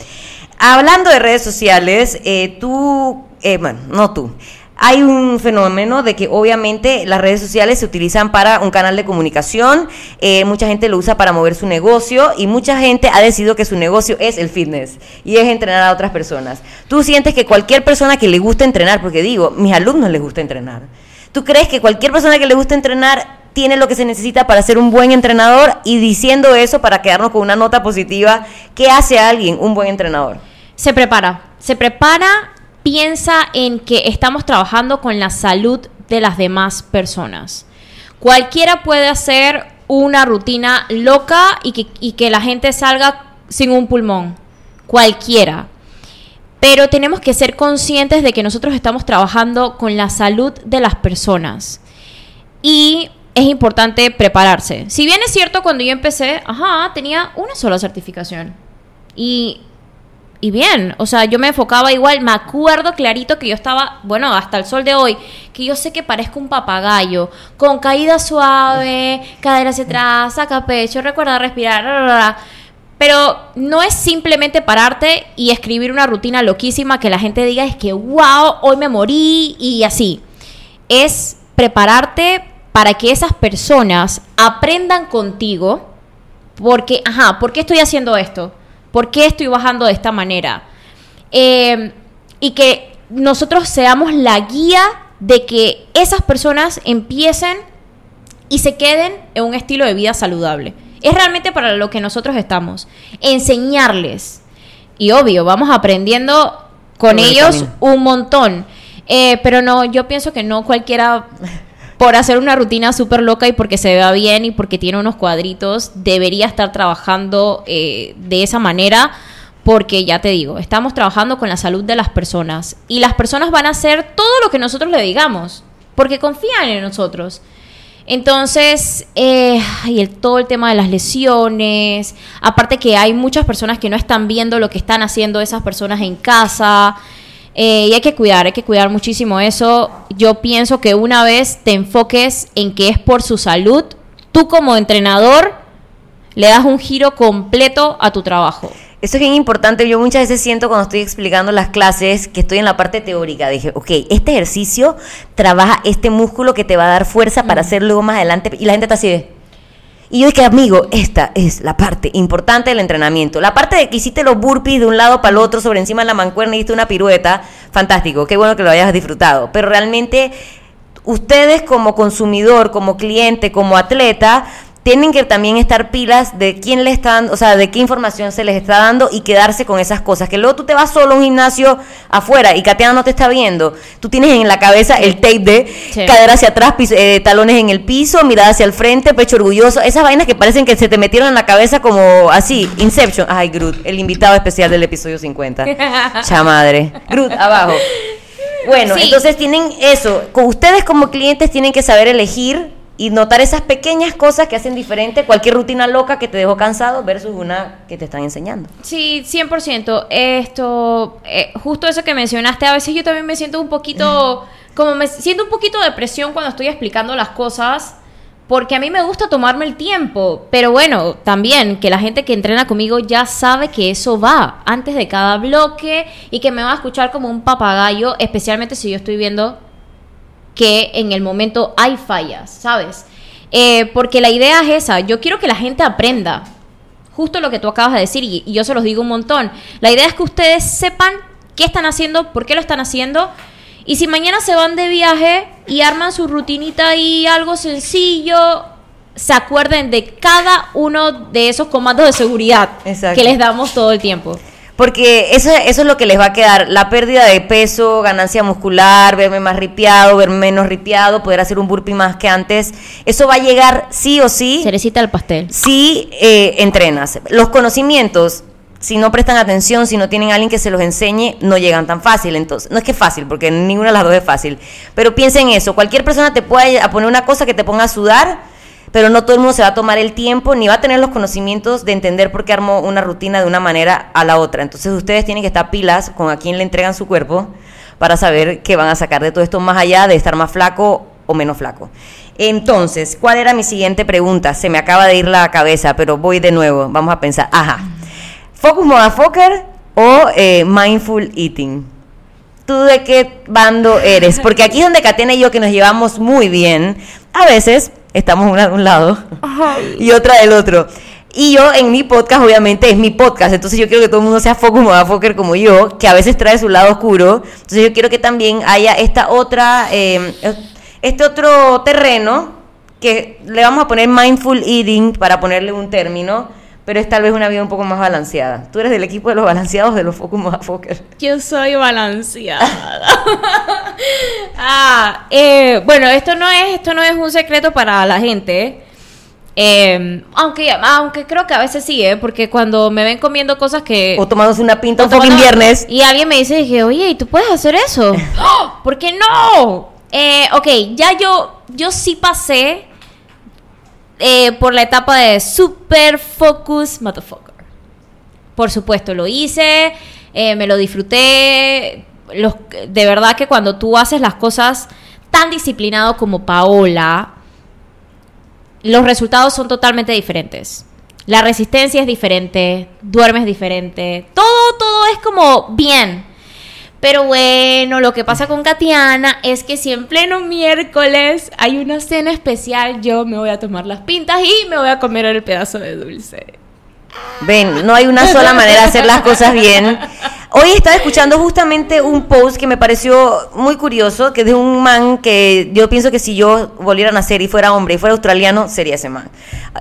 Hablando de redes sociales, eh, tú, eh, bueno, no tú. hay un fenómeno de que obviamente las redes sociales se utilizan para un canal de comunicación, eh, mucha gente lo usa para mover su negocio y mucha gente ha decidido que su negocio es el fitness y es entrenar a otras personas. Tú sientes que cualquier persona que le gusta entrenar, porque digo, mis alumnos les gusta entrenar, ¿tú crees que cualquier persona que le gusta entrenar tiene lo que se necesita para ser un buen entrenador? Y diciendo eso, para quedarnos con una nota positiva, ¿qué hace a alguien un buen entrenador? Se prepara, se prepara piensa en que estamos trabajando con la salud de las demás personas. Cualquiera puede hacer una rutina loca y que, que la gente salga sin un pulmón. Cualquiera. Pero tenemos que ser conscientes de que nosotros estamos trabajando con la salud de las personas. Y es importante prepararse. Si bien es cierto, cuando yo empecé, ajá, tenía una sola certificación. Y y bien, o sea, yo me enfocaba igual, me acuerdo clarito que yo estaba, bueno, hasta el sol de hoy, que yo sé que parezco un papagayo, con caída suave, cadera hacia atrás, saca pecho, recuerda respirar, pero no es simplemente pararte y escribir una rutina loquísima que la gente diga es que, wow, hoy me morí y así. Es prepararte para que esas personas aprendan contigo, porque, ajá, ¿por qué estoy haciendo esto? ¿Por qué estoy bajando de esta manera? Eh, y que nosotros seamos la guía de que esas personas empiecen y se queden en un estilo de vida saludable. Es realmente para lo que nosotros estamos. Enseñarles. Y obvio, vamos aprendiendo con ellos un montón. Eh, pero no, yo pienso que no cualquiera por hacer una rutina súper loca y porque se vea bien y porque tiene unos cuadritos, debería estar trabajando eh, de esa manera porque ya te digo, estamos trabajando con la salud de las personas y las personas van a hacer todo lo que nosotros le digamos porque confían en nosotros. Entonces, eh, y el, todo el tema de las lesiones, aparte que hay muchas personas que no están viendo lo que están haciendo esas personas en casa, eh, y hay que cuidar, hay que cuidar muchísimo eso. Yo pienso que una vez te enfoques en que es por su salud, tú como entrenador le das un giro completo a tu trabajo. Eso es bien importante. Yo muchas veces siento cuando estoy explicando las clases que estoy en la parte teórica. Dije, ok, este ejercicio trabaja este músculo que te va a dar fuerza para hacerlo luego más adelante. Y la gente está así de, y yo dije, amigo, esta es la parte importante del entrenamiento. La parte de que hiciste los burpees de un lado para el otro sobre encima de la mancuerna y hiciste una pirueta, fantástico, qué bueno que lo hayas disfrutado. Pero realmente ustedes como consumidor, como cliente, como atleta, tienen que también estar pilas de quién le están, o sea, de qué información se les está dando y quedarse con esas cosas. Que luego tú te vas solo a un gimnasio afuera y Katia no te está viendo. Tú tienes en la cabeza el tape de cadera hacia atrás, eh, talones en el piso, mirada hacia el frente, pecho orgulloso. Esas vainas que parecen que se te metieron en la cabeza como así, Inception. Ay, Groot, el invitado especial del episodio 50. Chamadre. Groot, abajo. Bueno, entonces tienen eso. Ustedes como clientes tienen que saber elegir y notar esas pequeñas cosas que hacen diferente cualquier rutina loca que te dejó cansado versus una que te están enseñando. Sí, 100%. Esto, eh, justo eso que mencionaste, a veces yo también me siento un poquito, como me siento un poquito de presión cuando estoy explicando las cosas. Porque a mí me gusta tomarme el tiempo, pero bueno, también que la gente que entrena conmigo ya sabe que eso va antes de cada bloque y que me va a escuchar como un papagayo, especialmente si yo estoy viendo que en el momento hay fallas, ¿sabes? Eh, porque la idea es esa, yo quiero que la gente aprenda, justo lo que tú acabas de decir, y, yo se los digo un montón, la idea es que ustedes sepan qué están haciendo, por qué lo están haciendo, y si mañana se van de viaje y arman su rutinita y algo sencillo, se acuerden de cada uno de esos comandos de seguridad que les damos todo el tiempo. Porque eso, eso es lo que les va a quedar, la pérdida de peso, ganancia muscular, verme más ripiado, verme menos ripiado, poder hacer un burpee más que antes. Eso va a llegar sí o sí. Cerecita al pastel. Si eh, entrenas. Los conocimientos, si no prestan atención, si no tienen a alguien que se los enseñe, no llegan tan fácil. Entonces, no es que es fácil, porque ninguna de las dos es fácil. Pero piensen en eso. Cualquier persona te puede poner una cosa que te ponga a sudar pero no todo el mundo se va a tomar el tiempo ni va a tener los conocimientos de entender por qué armó una rutina de una manera a la otra. Entonces ustedes tienen que estar pilas con a quién le entregan su cuerpo para saber qué van a sacar de todo esto más allá de estar más flaco o menos flaco. Entonces, ¿cuál era mi siguiente pregunta? Se me acaba de ir la cabeza, pero voy de nuevo. Vamos a pensar. Ajá. ¿Focus Motherfucker o eh, Mindful Eating? ¿tú de qué bando eres? Porque aquí es donde Catena y yo, que nos llevamos muy bien, a veces estamos una de un lado y otra del otro. Y yo en mi podcast, obviamente, es mi podcast. Entonces yo quiero que todo el mundo sea focus motherfucker como yo, que a veces trae su lado oscuro. Entonces yo quiero que también haya esta otra, eh, este otro terreno que le vamos a poner mindful eating para ponerle un término. Pero es tal vez una vida un poco más balanceada. ¿Tú eres del equipo de los balanceados de los focus motherfucker? Yo soy balanceada. ah, eh, bueno, esto no es, esto no es un secreto para la gente. Eh, aunque, aunque creo que a veces sí, ¿eh? porque cuando me ven comiendo cosas que... O tomándose una pinta un tomando- fucking viernes. Y alguien me dice, dije, oye, ¿y tú puedes hacer eso? ¡Oh! ¿Por qué no? Eh, ok, ya yo, yo sí pasé eh, por la etapa de super focus motherfucker. Por supuesto, lo hice, eh, me lo disfruté. Los, de verdad que cuando tú haces las cosas tan disciplinado como Paola, los resultados son totalmente diferentes. La resistencia es diferente, duermes diferente, todo, todo es como bien. Pero bueno, lo que pasa con Katiana es que si en pleno miércoles hay una cena especial, yo me voy a tomar las pintas y me voy a comer el pedazo de dulce. Ven, no hay una sola manera de hacer las cosas bien. Hoy estaba escuchando justamente un post que me pareció muy curioso, que es de un man que yo pienso que si yo volviera a nacer y fuera hombre y fuera australiano, sería ese man.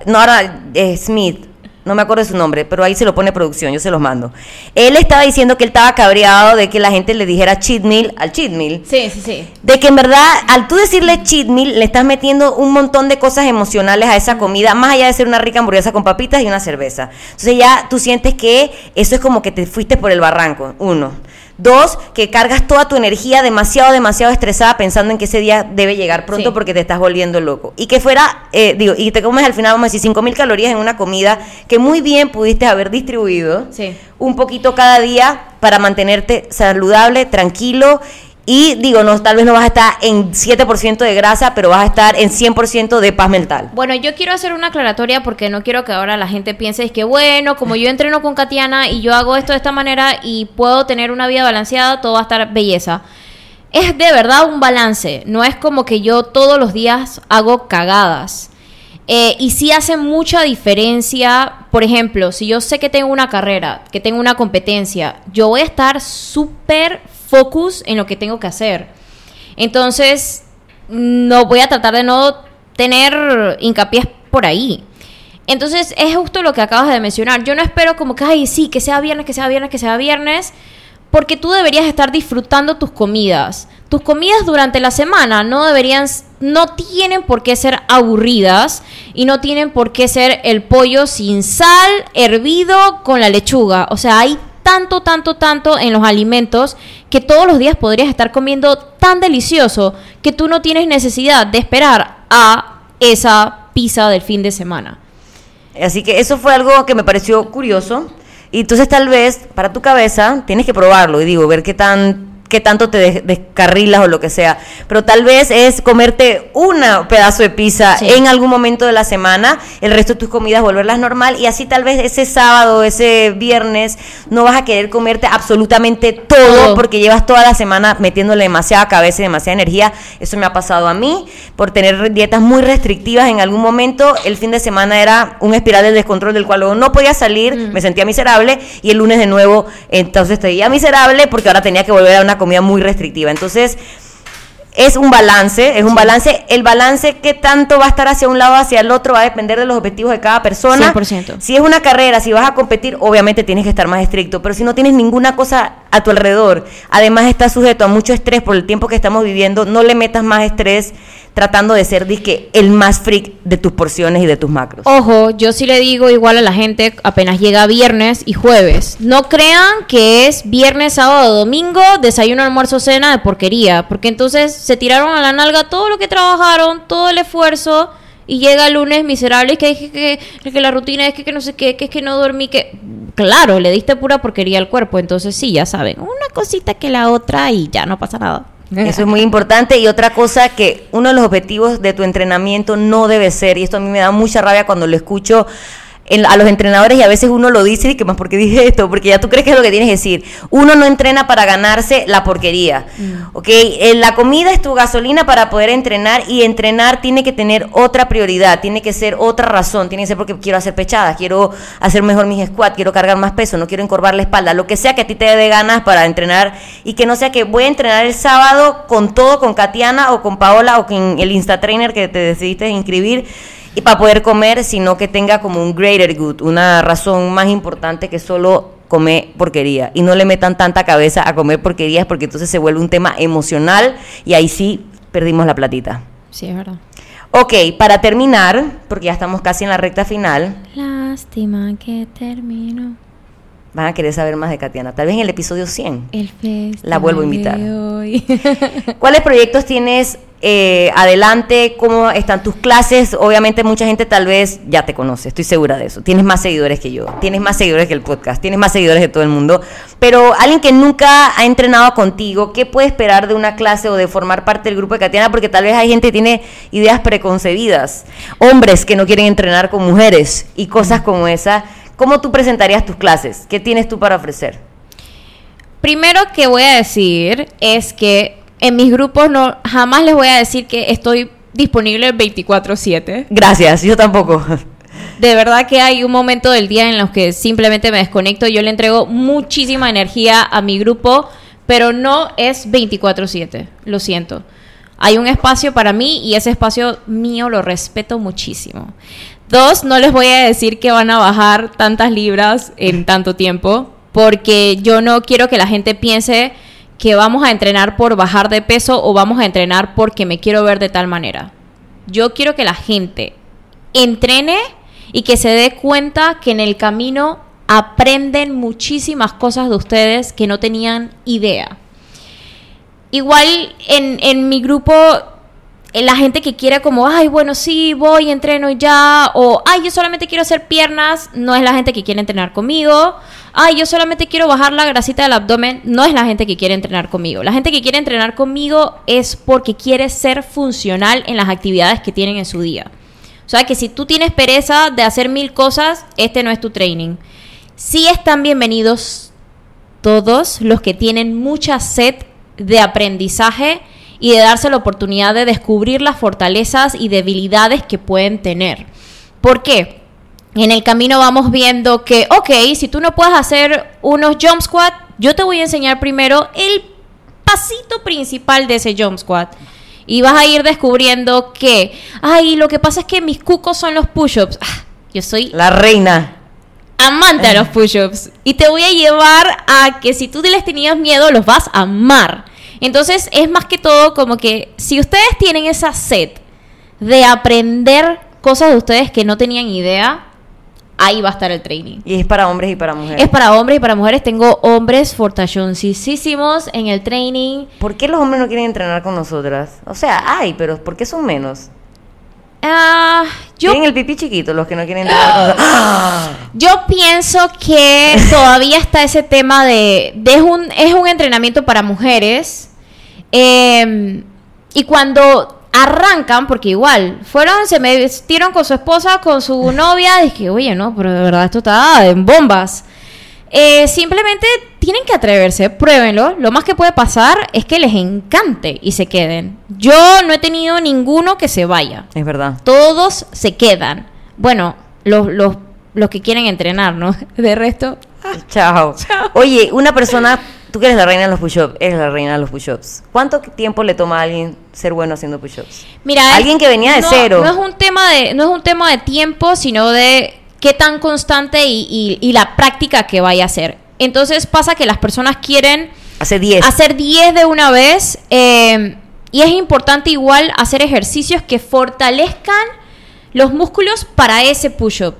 No, ahora eh, Smith, no me acuerdo de su nombre, pero ahí se lo pone producción, yo se los mando. Él estaba diciendo que él estaba cabreado de que la gente le dijera cheat meal al cheat meal. Sí, sí, sí. De que en verdad, al tú decirle cheat meal, le estás metiendo un montón de cosas emocionales a esa comida, más allá de ser una rica hamburguesa con papitas y una cerveza. Entonces ya tú sientes que eso es como que te fuiste por el barranco, uno. Dos, que cargas toda tu energía demasiado, demasiado estresada pensando en que ese día debe llegar pronto Sí. porque te estás volviendo loco. Y que fuera, eh, digo, y te comes al final, vamos a decir, 5 mil calorías en una comida que muy bien pudiste haber distribuido Sí. un poquito cada día para mantenerte saludable, tranquilo. Y digo, no, tal vez no vas a estar en 7% de grasa, pero vas a estar en 100% de paz mental. Bueno, yo quiero hacer una aclaratoria porque no quiero que ahora la gente piense es que bueno, como yo entreno con Katiana y yo hago esto de esta manera y puedo tener una vida balanceada, todo va a estar belleza. Es de verdad un balance, no es como que yo todos los días hago cagadas. Eh, y sí hace mucha diferencia, por ejemplo, si yo sé que tengo una carrera, que tengo una competencia, yo voy a estar súper focus en lo que tengo que hacer. Entonces, no voy a tratar de no tener hincapié por ahí. Entonces, es justo lo que acabas de mencionar. Yo no espero como que, ay, sí, que sea viernes, que sea viernes, que sea viernes, porque tú deberías estar disfrutando tus comidas. Tus comidas durante la semana no deberían, no tienen por qué ser aburridas y no tienen por qué ser el pollo sin sal, hervido con la lechuga. O sea, hay tanto, tanto, tanto en los alimentos que todos los días podrías estar comiendo tan delicioso que tú no tienes necesidad de esperar a esa pizza del fin de semana. Así que eso fue algo que me pareció curioso. Y entonces tal vez para tu cabeza tienes que probarlo y digo, ver qué tan qué tanto te des- descarrilas o lo que sea. Pero tal vez es comerte un pedazo de pizza Sí. en algún momento de la semana, el resto de tus comidas volverlas normal y así tal vez ese sábado, ese viernes, no vas a querer comerte absolutamente todo porque llevas toda la semana metiéndole demasiada cabeza y demasiada energía. Eso me ha pasado a mí por tener dietas muy restrictivas en algún momento. El fin de semana era un espiral del descontrol del cual luego no podía salir, me sentía miserable y el lunes de nuevo entonces estoy miserable porque ahora tenía que volver a una comida muy restrictiva. Entonces es un balance, es un balance. El balance que tanto va a estar hacia un lado o hacia el otro va a depender de los objetivos de cada persona. 100%. Si es una carrera, si vas a competir, obviamente tienes que estar más estricto, pero si no tienes ninguna cosa a tu alrededor, además estás sujeto a mucho estrés por el tiempo que estamos viviendo, no le metas más estrés tratando de ser disque el más freak de tus porciones y de tus macros. Ojo, yo sí le digo igual a la gente apenas llega viernes y jueves. No crean que es viernes, sábado, domingo, desayuno, almuerzo, cena de porquería. Porque entonces se tiraron a la nalga todo lo que trabajaron, todo el esfuerzo. Y llega el lunes miserable que, que, que, que la rutina es que, que no sé qué, que es que no dormí, que... Claro, le diste pura porquería al cuerpo. Entonces sí, ya saben, una cosita que la otra y ya no pasa nada. Eso es muy importante. Y otra cosa que uno de los objetivos de tu entrenamiento no debe ser, y esto a mí me da mucha rabia cuando lo escucho, en- a los entrenadores y a veces uno lo dice y que más porque dije esto, porque ya tú crees que es lo que tienes que decir. Uno no entrena para ganarse la porquería. ¿Ok? Eh, la comida es tu gasolina para poder entrenar y entrenar tiene que tener otra prioridad, tiene que ser otra razón, tiene que ser porque quiero hacer pechadas, quiero hacer mejor mis squats, quiero cargar más peso, no quiero encorvar la espalda, lo que sea que a ti te dé ganas para entrenar y que no sea que voy a entrenar el sábado con todo, con Katiana o con Paola o con el Insta Trainer que te decidiste inscribir y para poder comer, sino que tenga como un greater good, una razón más importante que solo comer porquería y no le metan tanta cabeza a comer porquerías porque entonces se vuelve un tema emocional y ahí sí perdimos la platita. Sí, es verdad. Ok, para terminar, porque ya estamos casi en la recta final, Lástima que terminó van a querer saber más de Katiana, tal vez en el episodio 100. el festival La vuelvo a invitar. de hoy. ¿Cuáles proyectos tienes eh, adelante? ¿Cómo están tus clases? Obviamente mucha gente tal vez ya te conoce, estoy segura de eso. Tienes más seguidores que yo, tienes más seguidores que el podcast, tienes más seguidores de todo el mundo. Pero alguien que nunca ha entrenado contigo, ¿qué puede esperar de una clase o de formar parte del grupo de Katiana? Porque tal vez hay gente que tiene ideas preconcebidas, hombres que no quieren entrenar con mujeres y cosas como esa. ¿Cómo tú presentarías tus clases? ¿Qué tienes tú para ofrecer? Primero que voy a decir es que en mis grupos no jamás les voy a decir que estoy disponible 24/7. Gracias, yo tampoco. De verdad que hay un momento del día en los que simplemente me desconecto. Yo le entrego muchísima energía a mi grupo, pero no es 24/7. Lo siento. Hay un espacio para mí y ese espacio mío lo respeto muchísimo. Dos, no les voy a decir que van a bajar tantas libras en tanto tiempo, porque yo no quiero que la gente piense que vamos a entrenar por bajar de peso o vamos a entrenar porque me quiero ver de tal manera. Yo quiero que la gente entrene y que se dé cuenta que en el camino aprenden muchísimas cosas de ustedes que no tenían idea. Igual en, en mi grupo, la gente que quiere como, ay, bueno, sí, voy, entreno ya, o, ay, yo solamente quiero hacer piernas, no es la gente que quiere entrenar conmigo, ay, yo solamente quiero bajar la grasita del abdomen, no es la gente que quiere entrenar conmigo. La gente que quiere entrenar conmigo es porque quiere ser funcional en las actividades que tienen en su día. O sea, que si tú tienes pereza de hacer mil cosas, este no es tu training. Sí están bienvenidos todos los que tienen mucha sed de aprendizaje y de darse la oportunidad de descubrir las fortalezas y debilidades que pueden tener. ¿Por qué? En el camino vamos viendo que, ok, si tú no puedes hacer unos jump squat, yo te voy a enseñar primero el pasito principal de ese jump squat. Y vas a ir descubriendo que, ay, lo que pasa es que mis cucos son los push-ups. Ah, yo soy La reina. amante a los push-ups. Y te voy a llevar a que si tú les tenías miedo, los vas a amar. Entonces es más que todo como que si ustedes tienen esa sed de aprender cosas de ustedes que no tenían idea, ahí va a estar el training. Y es para hombres y para mujeres. Es para hombres y para mujeres. Tengo hombres fortachoncísimos en el training. ¿Por qué los hombres no quieren entrenar con nosotras? O sea, hay, pero ¿por qué son menos? Ah, yo Tienen el pipí chiquito los que no quieren. ¡Ah! Yo pienso que todavía está ese tema de, de es, un, es un entrenamiento para mujeres. eh, y cuando arrancan, porque igual, fueron, se me vestieron con su esposa, con su novia, dije, oye, no, pero de verdad esto está en bombas. Eh, simplemente tienen que atreverse, pruébenlo. Lo más que puede pasar es que les encante y se queden. Yo no he tenido ninguno que se vaya Es verdad. todos se quedan. Bueno, los, los, los que quieren entrenar, ¿no? De resto, Chao. Oye, una persona, tú que eres la reina de los push-ups, eres la reina de los push-ups. ¿Cuánto tiempo le toma a alguien ser bueno haciendo push-ups? mira, es- Alguien que venía de no- cero. No es un tema de, no es un tema de tiempo, sino de qué tan constante y, y- y la práctica que vaya a hacer. Entonces pasa que las personas quieren Hace 10. hacer 10 de una vez eh, y es importante igual hacer ejercicios que fortalezcan los músculos para ese push-up.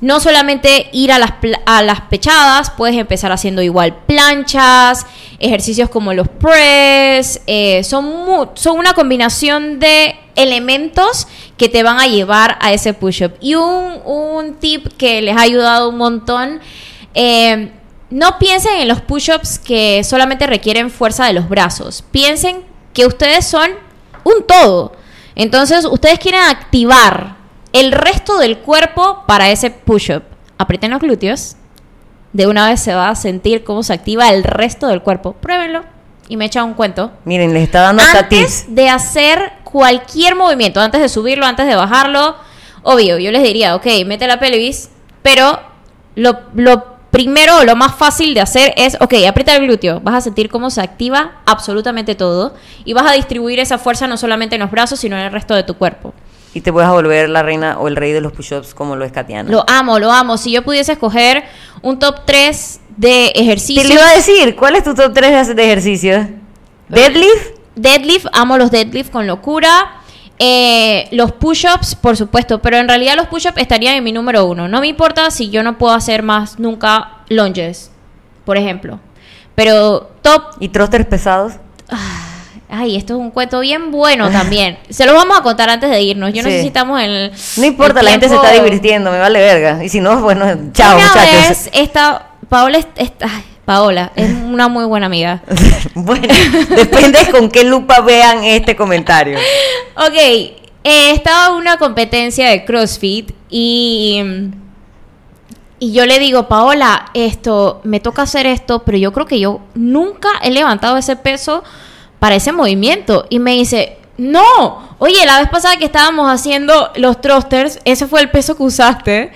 No solamente ir a las, a las pechadas, puedes empezar haciendo igual planchas, ejercicios como los press, eh, son, son una combinación de elementos que te van a llevar a ese push-up. Y un, un tip que les ha ayudado un montón, eh, no piensen en los push-ups que solamente requieren fuerza de los brazos. Piensen que ustedes son un todo. Entonces, ustedes quieren activar el resto del cuerpo para ese push-up. Aprieten los glúteos. De una vez se va a sentir cómo se activa el resto del cuerpo. Pruébenlo y me echa un cuento. Miren, les está dando Antes de hacer cualquier movimiento, antes de subirlo, antes de bajarlo, obvio, yo les diría, ok, mete la pelvis, pero lo, lo primero lo más fácil de hacer es, ok, aprieta el glúteo, vas a sentir cómo se activa absolutamente todo y vas a distribuir esa fuerza no solamente en los brazos, sino en el resto de tu cuerpo. Y te puedes volver la reina o el rey de los push-ups como lo es Katiana. Lo amo, lo amo. Si yo pudiese escoger un top 3 de Te ejercicios... lo iba a decir, ¿cuál es tu top 3 de hacer de ejercicios? ¿Deadlift? Deadlift, amo los deadlift con locura. Eh, los push-ups, por supuesto, pero en realidad los push-ups estarían en mi número uno. No me importa si yo no puedo hacer más nunca lunges, por ejemplo. Pero top, ¿Y thrusters pesados? ay, esto es un cuento bien bueno también. Se los vamos a contar antes de irnos. Yo Sí. en el. No importa, el la gente se está divirtiendo, me vale verga. Y si no, bueno, chao Una muchachos. vez esta Paola, es- es- ay, Paola es una muy buena amiga. bueno, depende con qué lupa vean este comentario. Ok, eh, estaba en una competencia de CrossFit y, y yo le digo, Paola, esto, me toca hacer esto, pero yo creo que yo nunca he levantado ese peso para ese movimiento. Y me dice, no, oye, la vez pasada que estábamos haciendo los thrusters, ese fue el peso que usaste.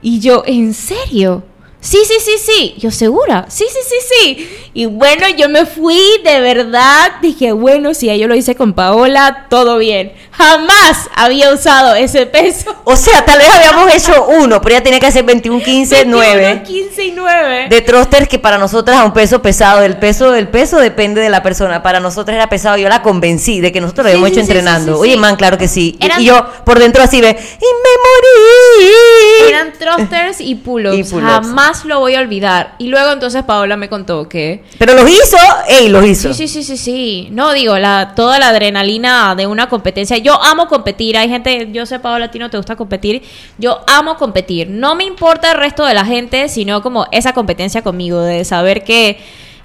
Y yo, ¿en serio? Sí, sí, sí, sí. Yo, ¿segura? Sí, sí, sí, sí. Y bueno, yo me fui de verdad. Dije, bueno, si ya yo lo hice con Paola, todo bien. Jamás había usado ese peso. O sea, tal vez habíamos hecho uno, pero ya tenía que hacer 21, 15, 9. 15 y 9. De thrusters que para nosotras es un peso pesado. El peso del peso depende de la persona. Para nosotras era pesado. Yo la convencí de que nosotros lo Sí, habíamos sí, hecho sí, entrenando. sí, sí, Oye, sí. man, claro que sí. Eran- Y yo por dentro así ve, y me morí. Eran thrusters y pull-ups. Jamás lo voy a olvidar. Y luego entonces Paola me contó que Pero los hizo, ey, los hizo. Sí, sí, sí, sí, sí. No, digo, la, toda la adrenalina de una competencia. Yo amo competir. Hay gente, yo sé, Paola, a ti no te gusta competir. Yo amo competir. No me importa el resto de la gente, sino como esa competencia conmigo, de saber que,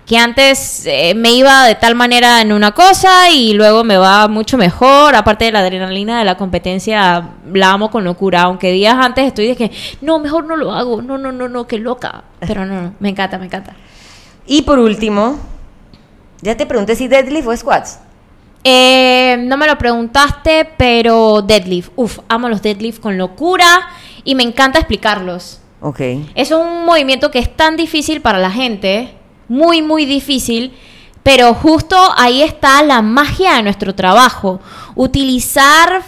que antes eh, me iba de tal manera en una cosa y luego me va mucho mejor. Aparte de la adrenalina de la competencia, la amo con locura. Aunque días antes estoy de que, no, mejor no lo hago. No, no, no, no, qué loca. Pero no, no, me encanta, me encanta. Y por último, ya te pregunté si deadlift o squats. Eh, no me lo preguntaste, pero deadlift. Uf, amo los deadlift con locura y me encanta explicarlos. Ok. Es un movimiento que es tan difícil para la gente, muy, muy difícil, pero justo ahí está la magia de nuestro trabajo. Utilizar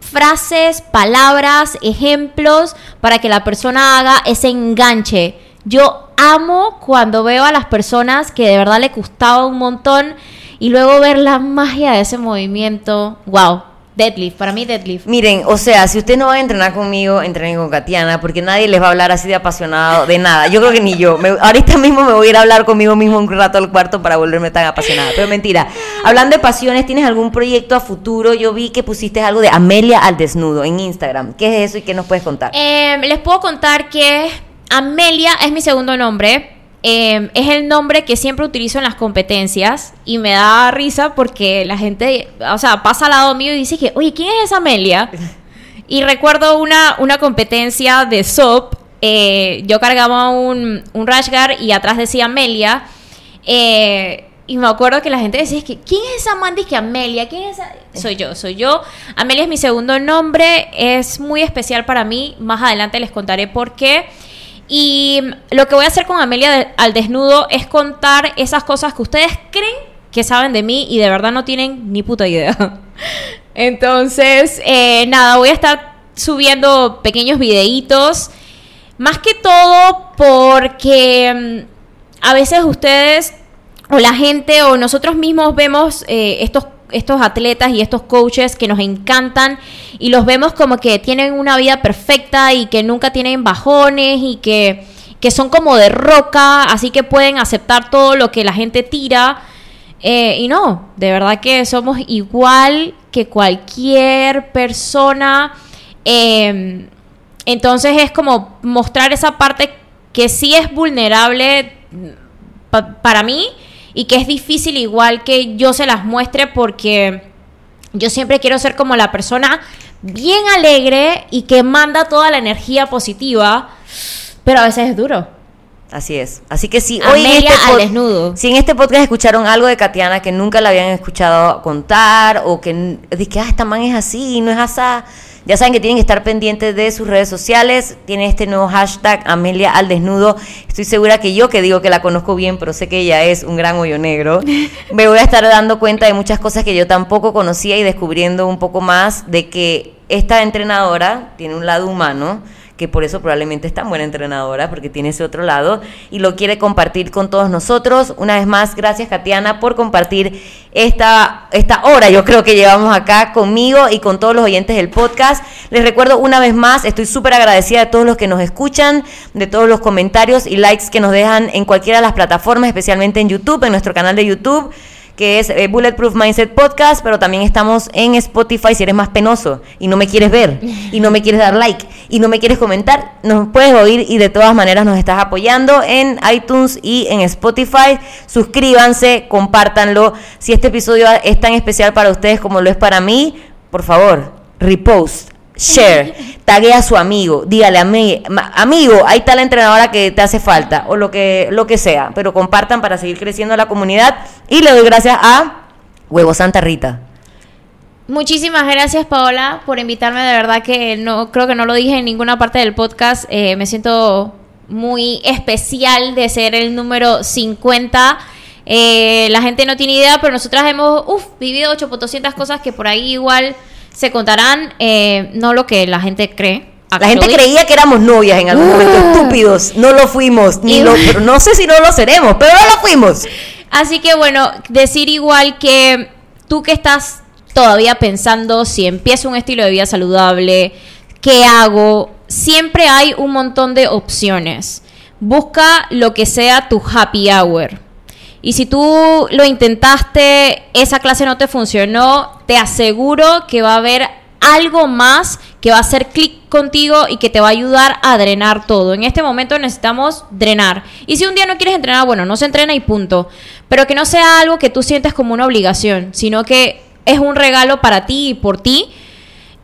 frases, palabras, ejemplos para que la persona haga ese enganche. Yo amo cuando veo a las personas que de verdad le gustaba un montón y luego ver la magia de ese movimiento. Wow, deadlift, para mí deadlift. Miren, o sea, si ustedes no van a entrenar conmigo, entrenen con Katiana, porque nadie les va a hablar así de apasionado de nada. Yo creo que ni yo. Me- ahorita mismo me voy a ir a hablar conmigo mismo un rato al cuarto para volverme tan apasionada. Pero mentira. Hablando de pasiones, ¿tienes algún proyecto a futuro? Yo vi que pusiste algo de Amelia al desnudo en Instagram. ¿Qué es eso y qué nos puedes contar? Eh, les puedo contar que Amelia es mi segundo nombre. Eh, es el nombre que siempre utilizo en las competencias y me da risa porque la gente, o sea, pasa al lado mío y dice que, oye, ¿quién es esa Amelia? Y recuerdo una, una competencia de SOP. eh, yo cargaba un, un rash guard y atrás decía Amelia. eh, y me acuerdo que la gente decía, es que, ¿quién es esa man? que Amelia, ¿quién es esa? Soy yo, soy yo. Amelia es mi segundo nombre, es muy especial para mí. Más adelante les contaré por qué. Y lo que voy a hacer con Amelia al desnudo es contar esas cosas que ustedes creen que saben de mí y de verdad no tienen ni puta idea. Entonces, eh, nada, voy a estar subiendo pequeños videitos. Más que todo porque mm, a veces ustedes o la gente o nosotros mismos vemos eh, estos estos atletas y estos coaches que nos encantan y los vemos como que tienen una vida perfecta y que nunca tienen bajones y que, que son como de roca, así que pueden aceptar todo lo que la gente tira. Eh, y no, de verdad que somos igual que cualquier persona. Eh, entonces es como mostrar esa parte que sí es vulnerable pa- para mí y que es difícil igual que yo se las muestre porque yo siempre quiero ser como la persona bien alegre y que manda toda la energía positiva, pero a veces es duro. Así es. Así que si hoy en este al desnudo. si en este podcast escucharon algo de Katiana que nunca la habían escuchado contar o que que ah, esta man es así, no es asá, ya saben que tienen que estar pendientes de sus redes sociales. Tiene este nuevo hashtag Amelia al desnudo. Estoy segura que yo que digo que la conozco bien, pero sé que ella es un gran hoyo negro. Me voy a estar dando cuenta de muchas cosas que yo tampoco conocía y descubriendo un poco más de que esta entrenadora tiene un lado humano que por eso probablemente es tan buena entrenadora, porque tiene ese otro lado y lo quiere compartir con todos nosotros. Una vez más, gracias Katiana por compartir esta, esta hora, yo creo que llevamos acá conmigo y con todos los oyentes del podcast. Les recuerdo una vez más, estoy súper agradecida de todos los que nos escuchan, de todos los comentarios y likes que nos dejan en cualquiera de las plataformas, especialmente en YouTube, en nuestro canal de YouTube que es eh, Bulletproof Mindset Podcast, pero también estamos en Spotify si eres más penoso y no me quieres ver y no me quieres dar like y no me quieres comentar, nos puedes oír y de todas maneras nos estás apoyando en iTunes y en Spotify. Suscríbanse, compártanlo. Si este episodio es tan especial para ustedes como lo es para mí, por favor, repost. Share, tague a su amigo, dígale a ma- amigo, ahí está la entrenadora que te hace falta, o lo que, lo que sea, pero compartan para seguir creciendo la comunidad. Y le doy gracias a Huevo Santa Rita. Muchísimas gracias Paola por invitarme, de verdad que no creo que no lo dije en ninguna parte del podcast, Eh, me siento muy especial de ser el número 50. Eh, la gente no tiene idea, pero nosotras hemos uf, vivido 8.200 cosas que por ahí igual se contarán, eh, no lo que la gente cree. La gente creía que éramos novias en algún momento, estúpidos, no lo fuimos, ni Y- lo, pero no sé si no lo seremos, pero no lo fuimos. Así que bueno, decir igual que tú que estás todavía pensando si empiezo un estilo de vida saludable, ¿qué hago? Siempre hay un montón de opciones. Busca lo que sea tu happy hour. Y si tú lo intentaste, esa clase no te funcionó, te aseguro que va a haber algo más que va a hacer clic contigo y que te va a ayudar a drenar todo. En este momento necesitamos drenar. Y si un día no quieres entrenar, bueno, no se entrena y punto. Pero que no sea algo que tú sientes como una obligación, sino que es un regalo para ti y por ti.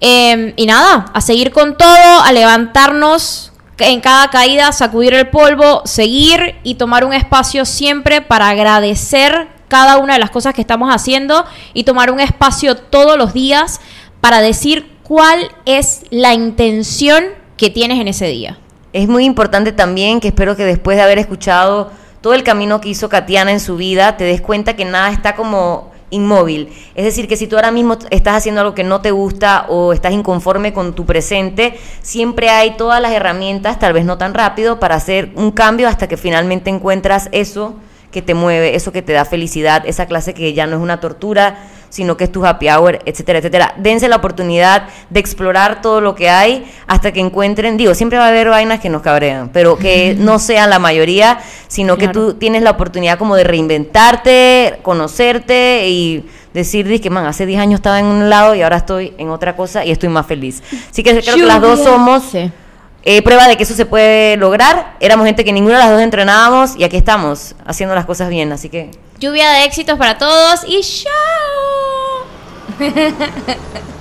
Eh, y nada, a seguir con todo, a levantarnos en cada caída, sacudir el polvo, seguir y tomar un espacio siempre para agradecer cada una de las cosas que estamos haciendo y tomar un espacio todos los días para decir cuál es la intención que tienes en ese día. Es muy importante también que espero que después de haber escuchado todo el camino que hizo Katiana en su vida, te des cuenta que nada está como inmóvil. Es decir, que si tú ahora mismo estás haciendo algo que no te gusta o estás inconforme con tu presente, siempre hay todas las herramientas, tal vez no tan rápido, para hacer un cambio hasta que finalmente encuentras eso que te mueve, eso que te da felicidad, esa clase que ya no es una tortura, sino que es tu happy hour, etcétera, etcétera. Dense la oportunidad de explorar todo lo que hay hasta que encuentren, digo, siempre va a haber vainas que nos cabrean, pero que no sean la mayoría, sino que tú tienes la oportunidad como de reinventarte, conocerte y decir, que man, hace 10 años estaba en un lado y ahora estoy en otra cosa y estoy más feliz. Así que creo que las dos somos Sí. eh, prueba de que eso se puede lograr. Éramos gente que ninguna de las dos entrenábamos y aquí estamos haciendo las cosas bien, así que Lluvia de éxitos para todos y chao. フフフフ。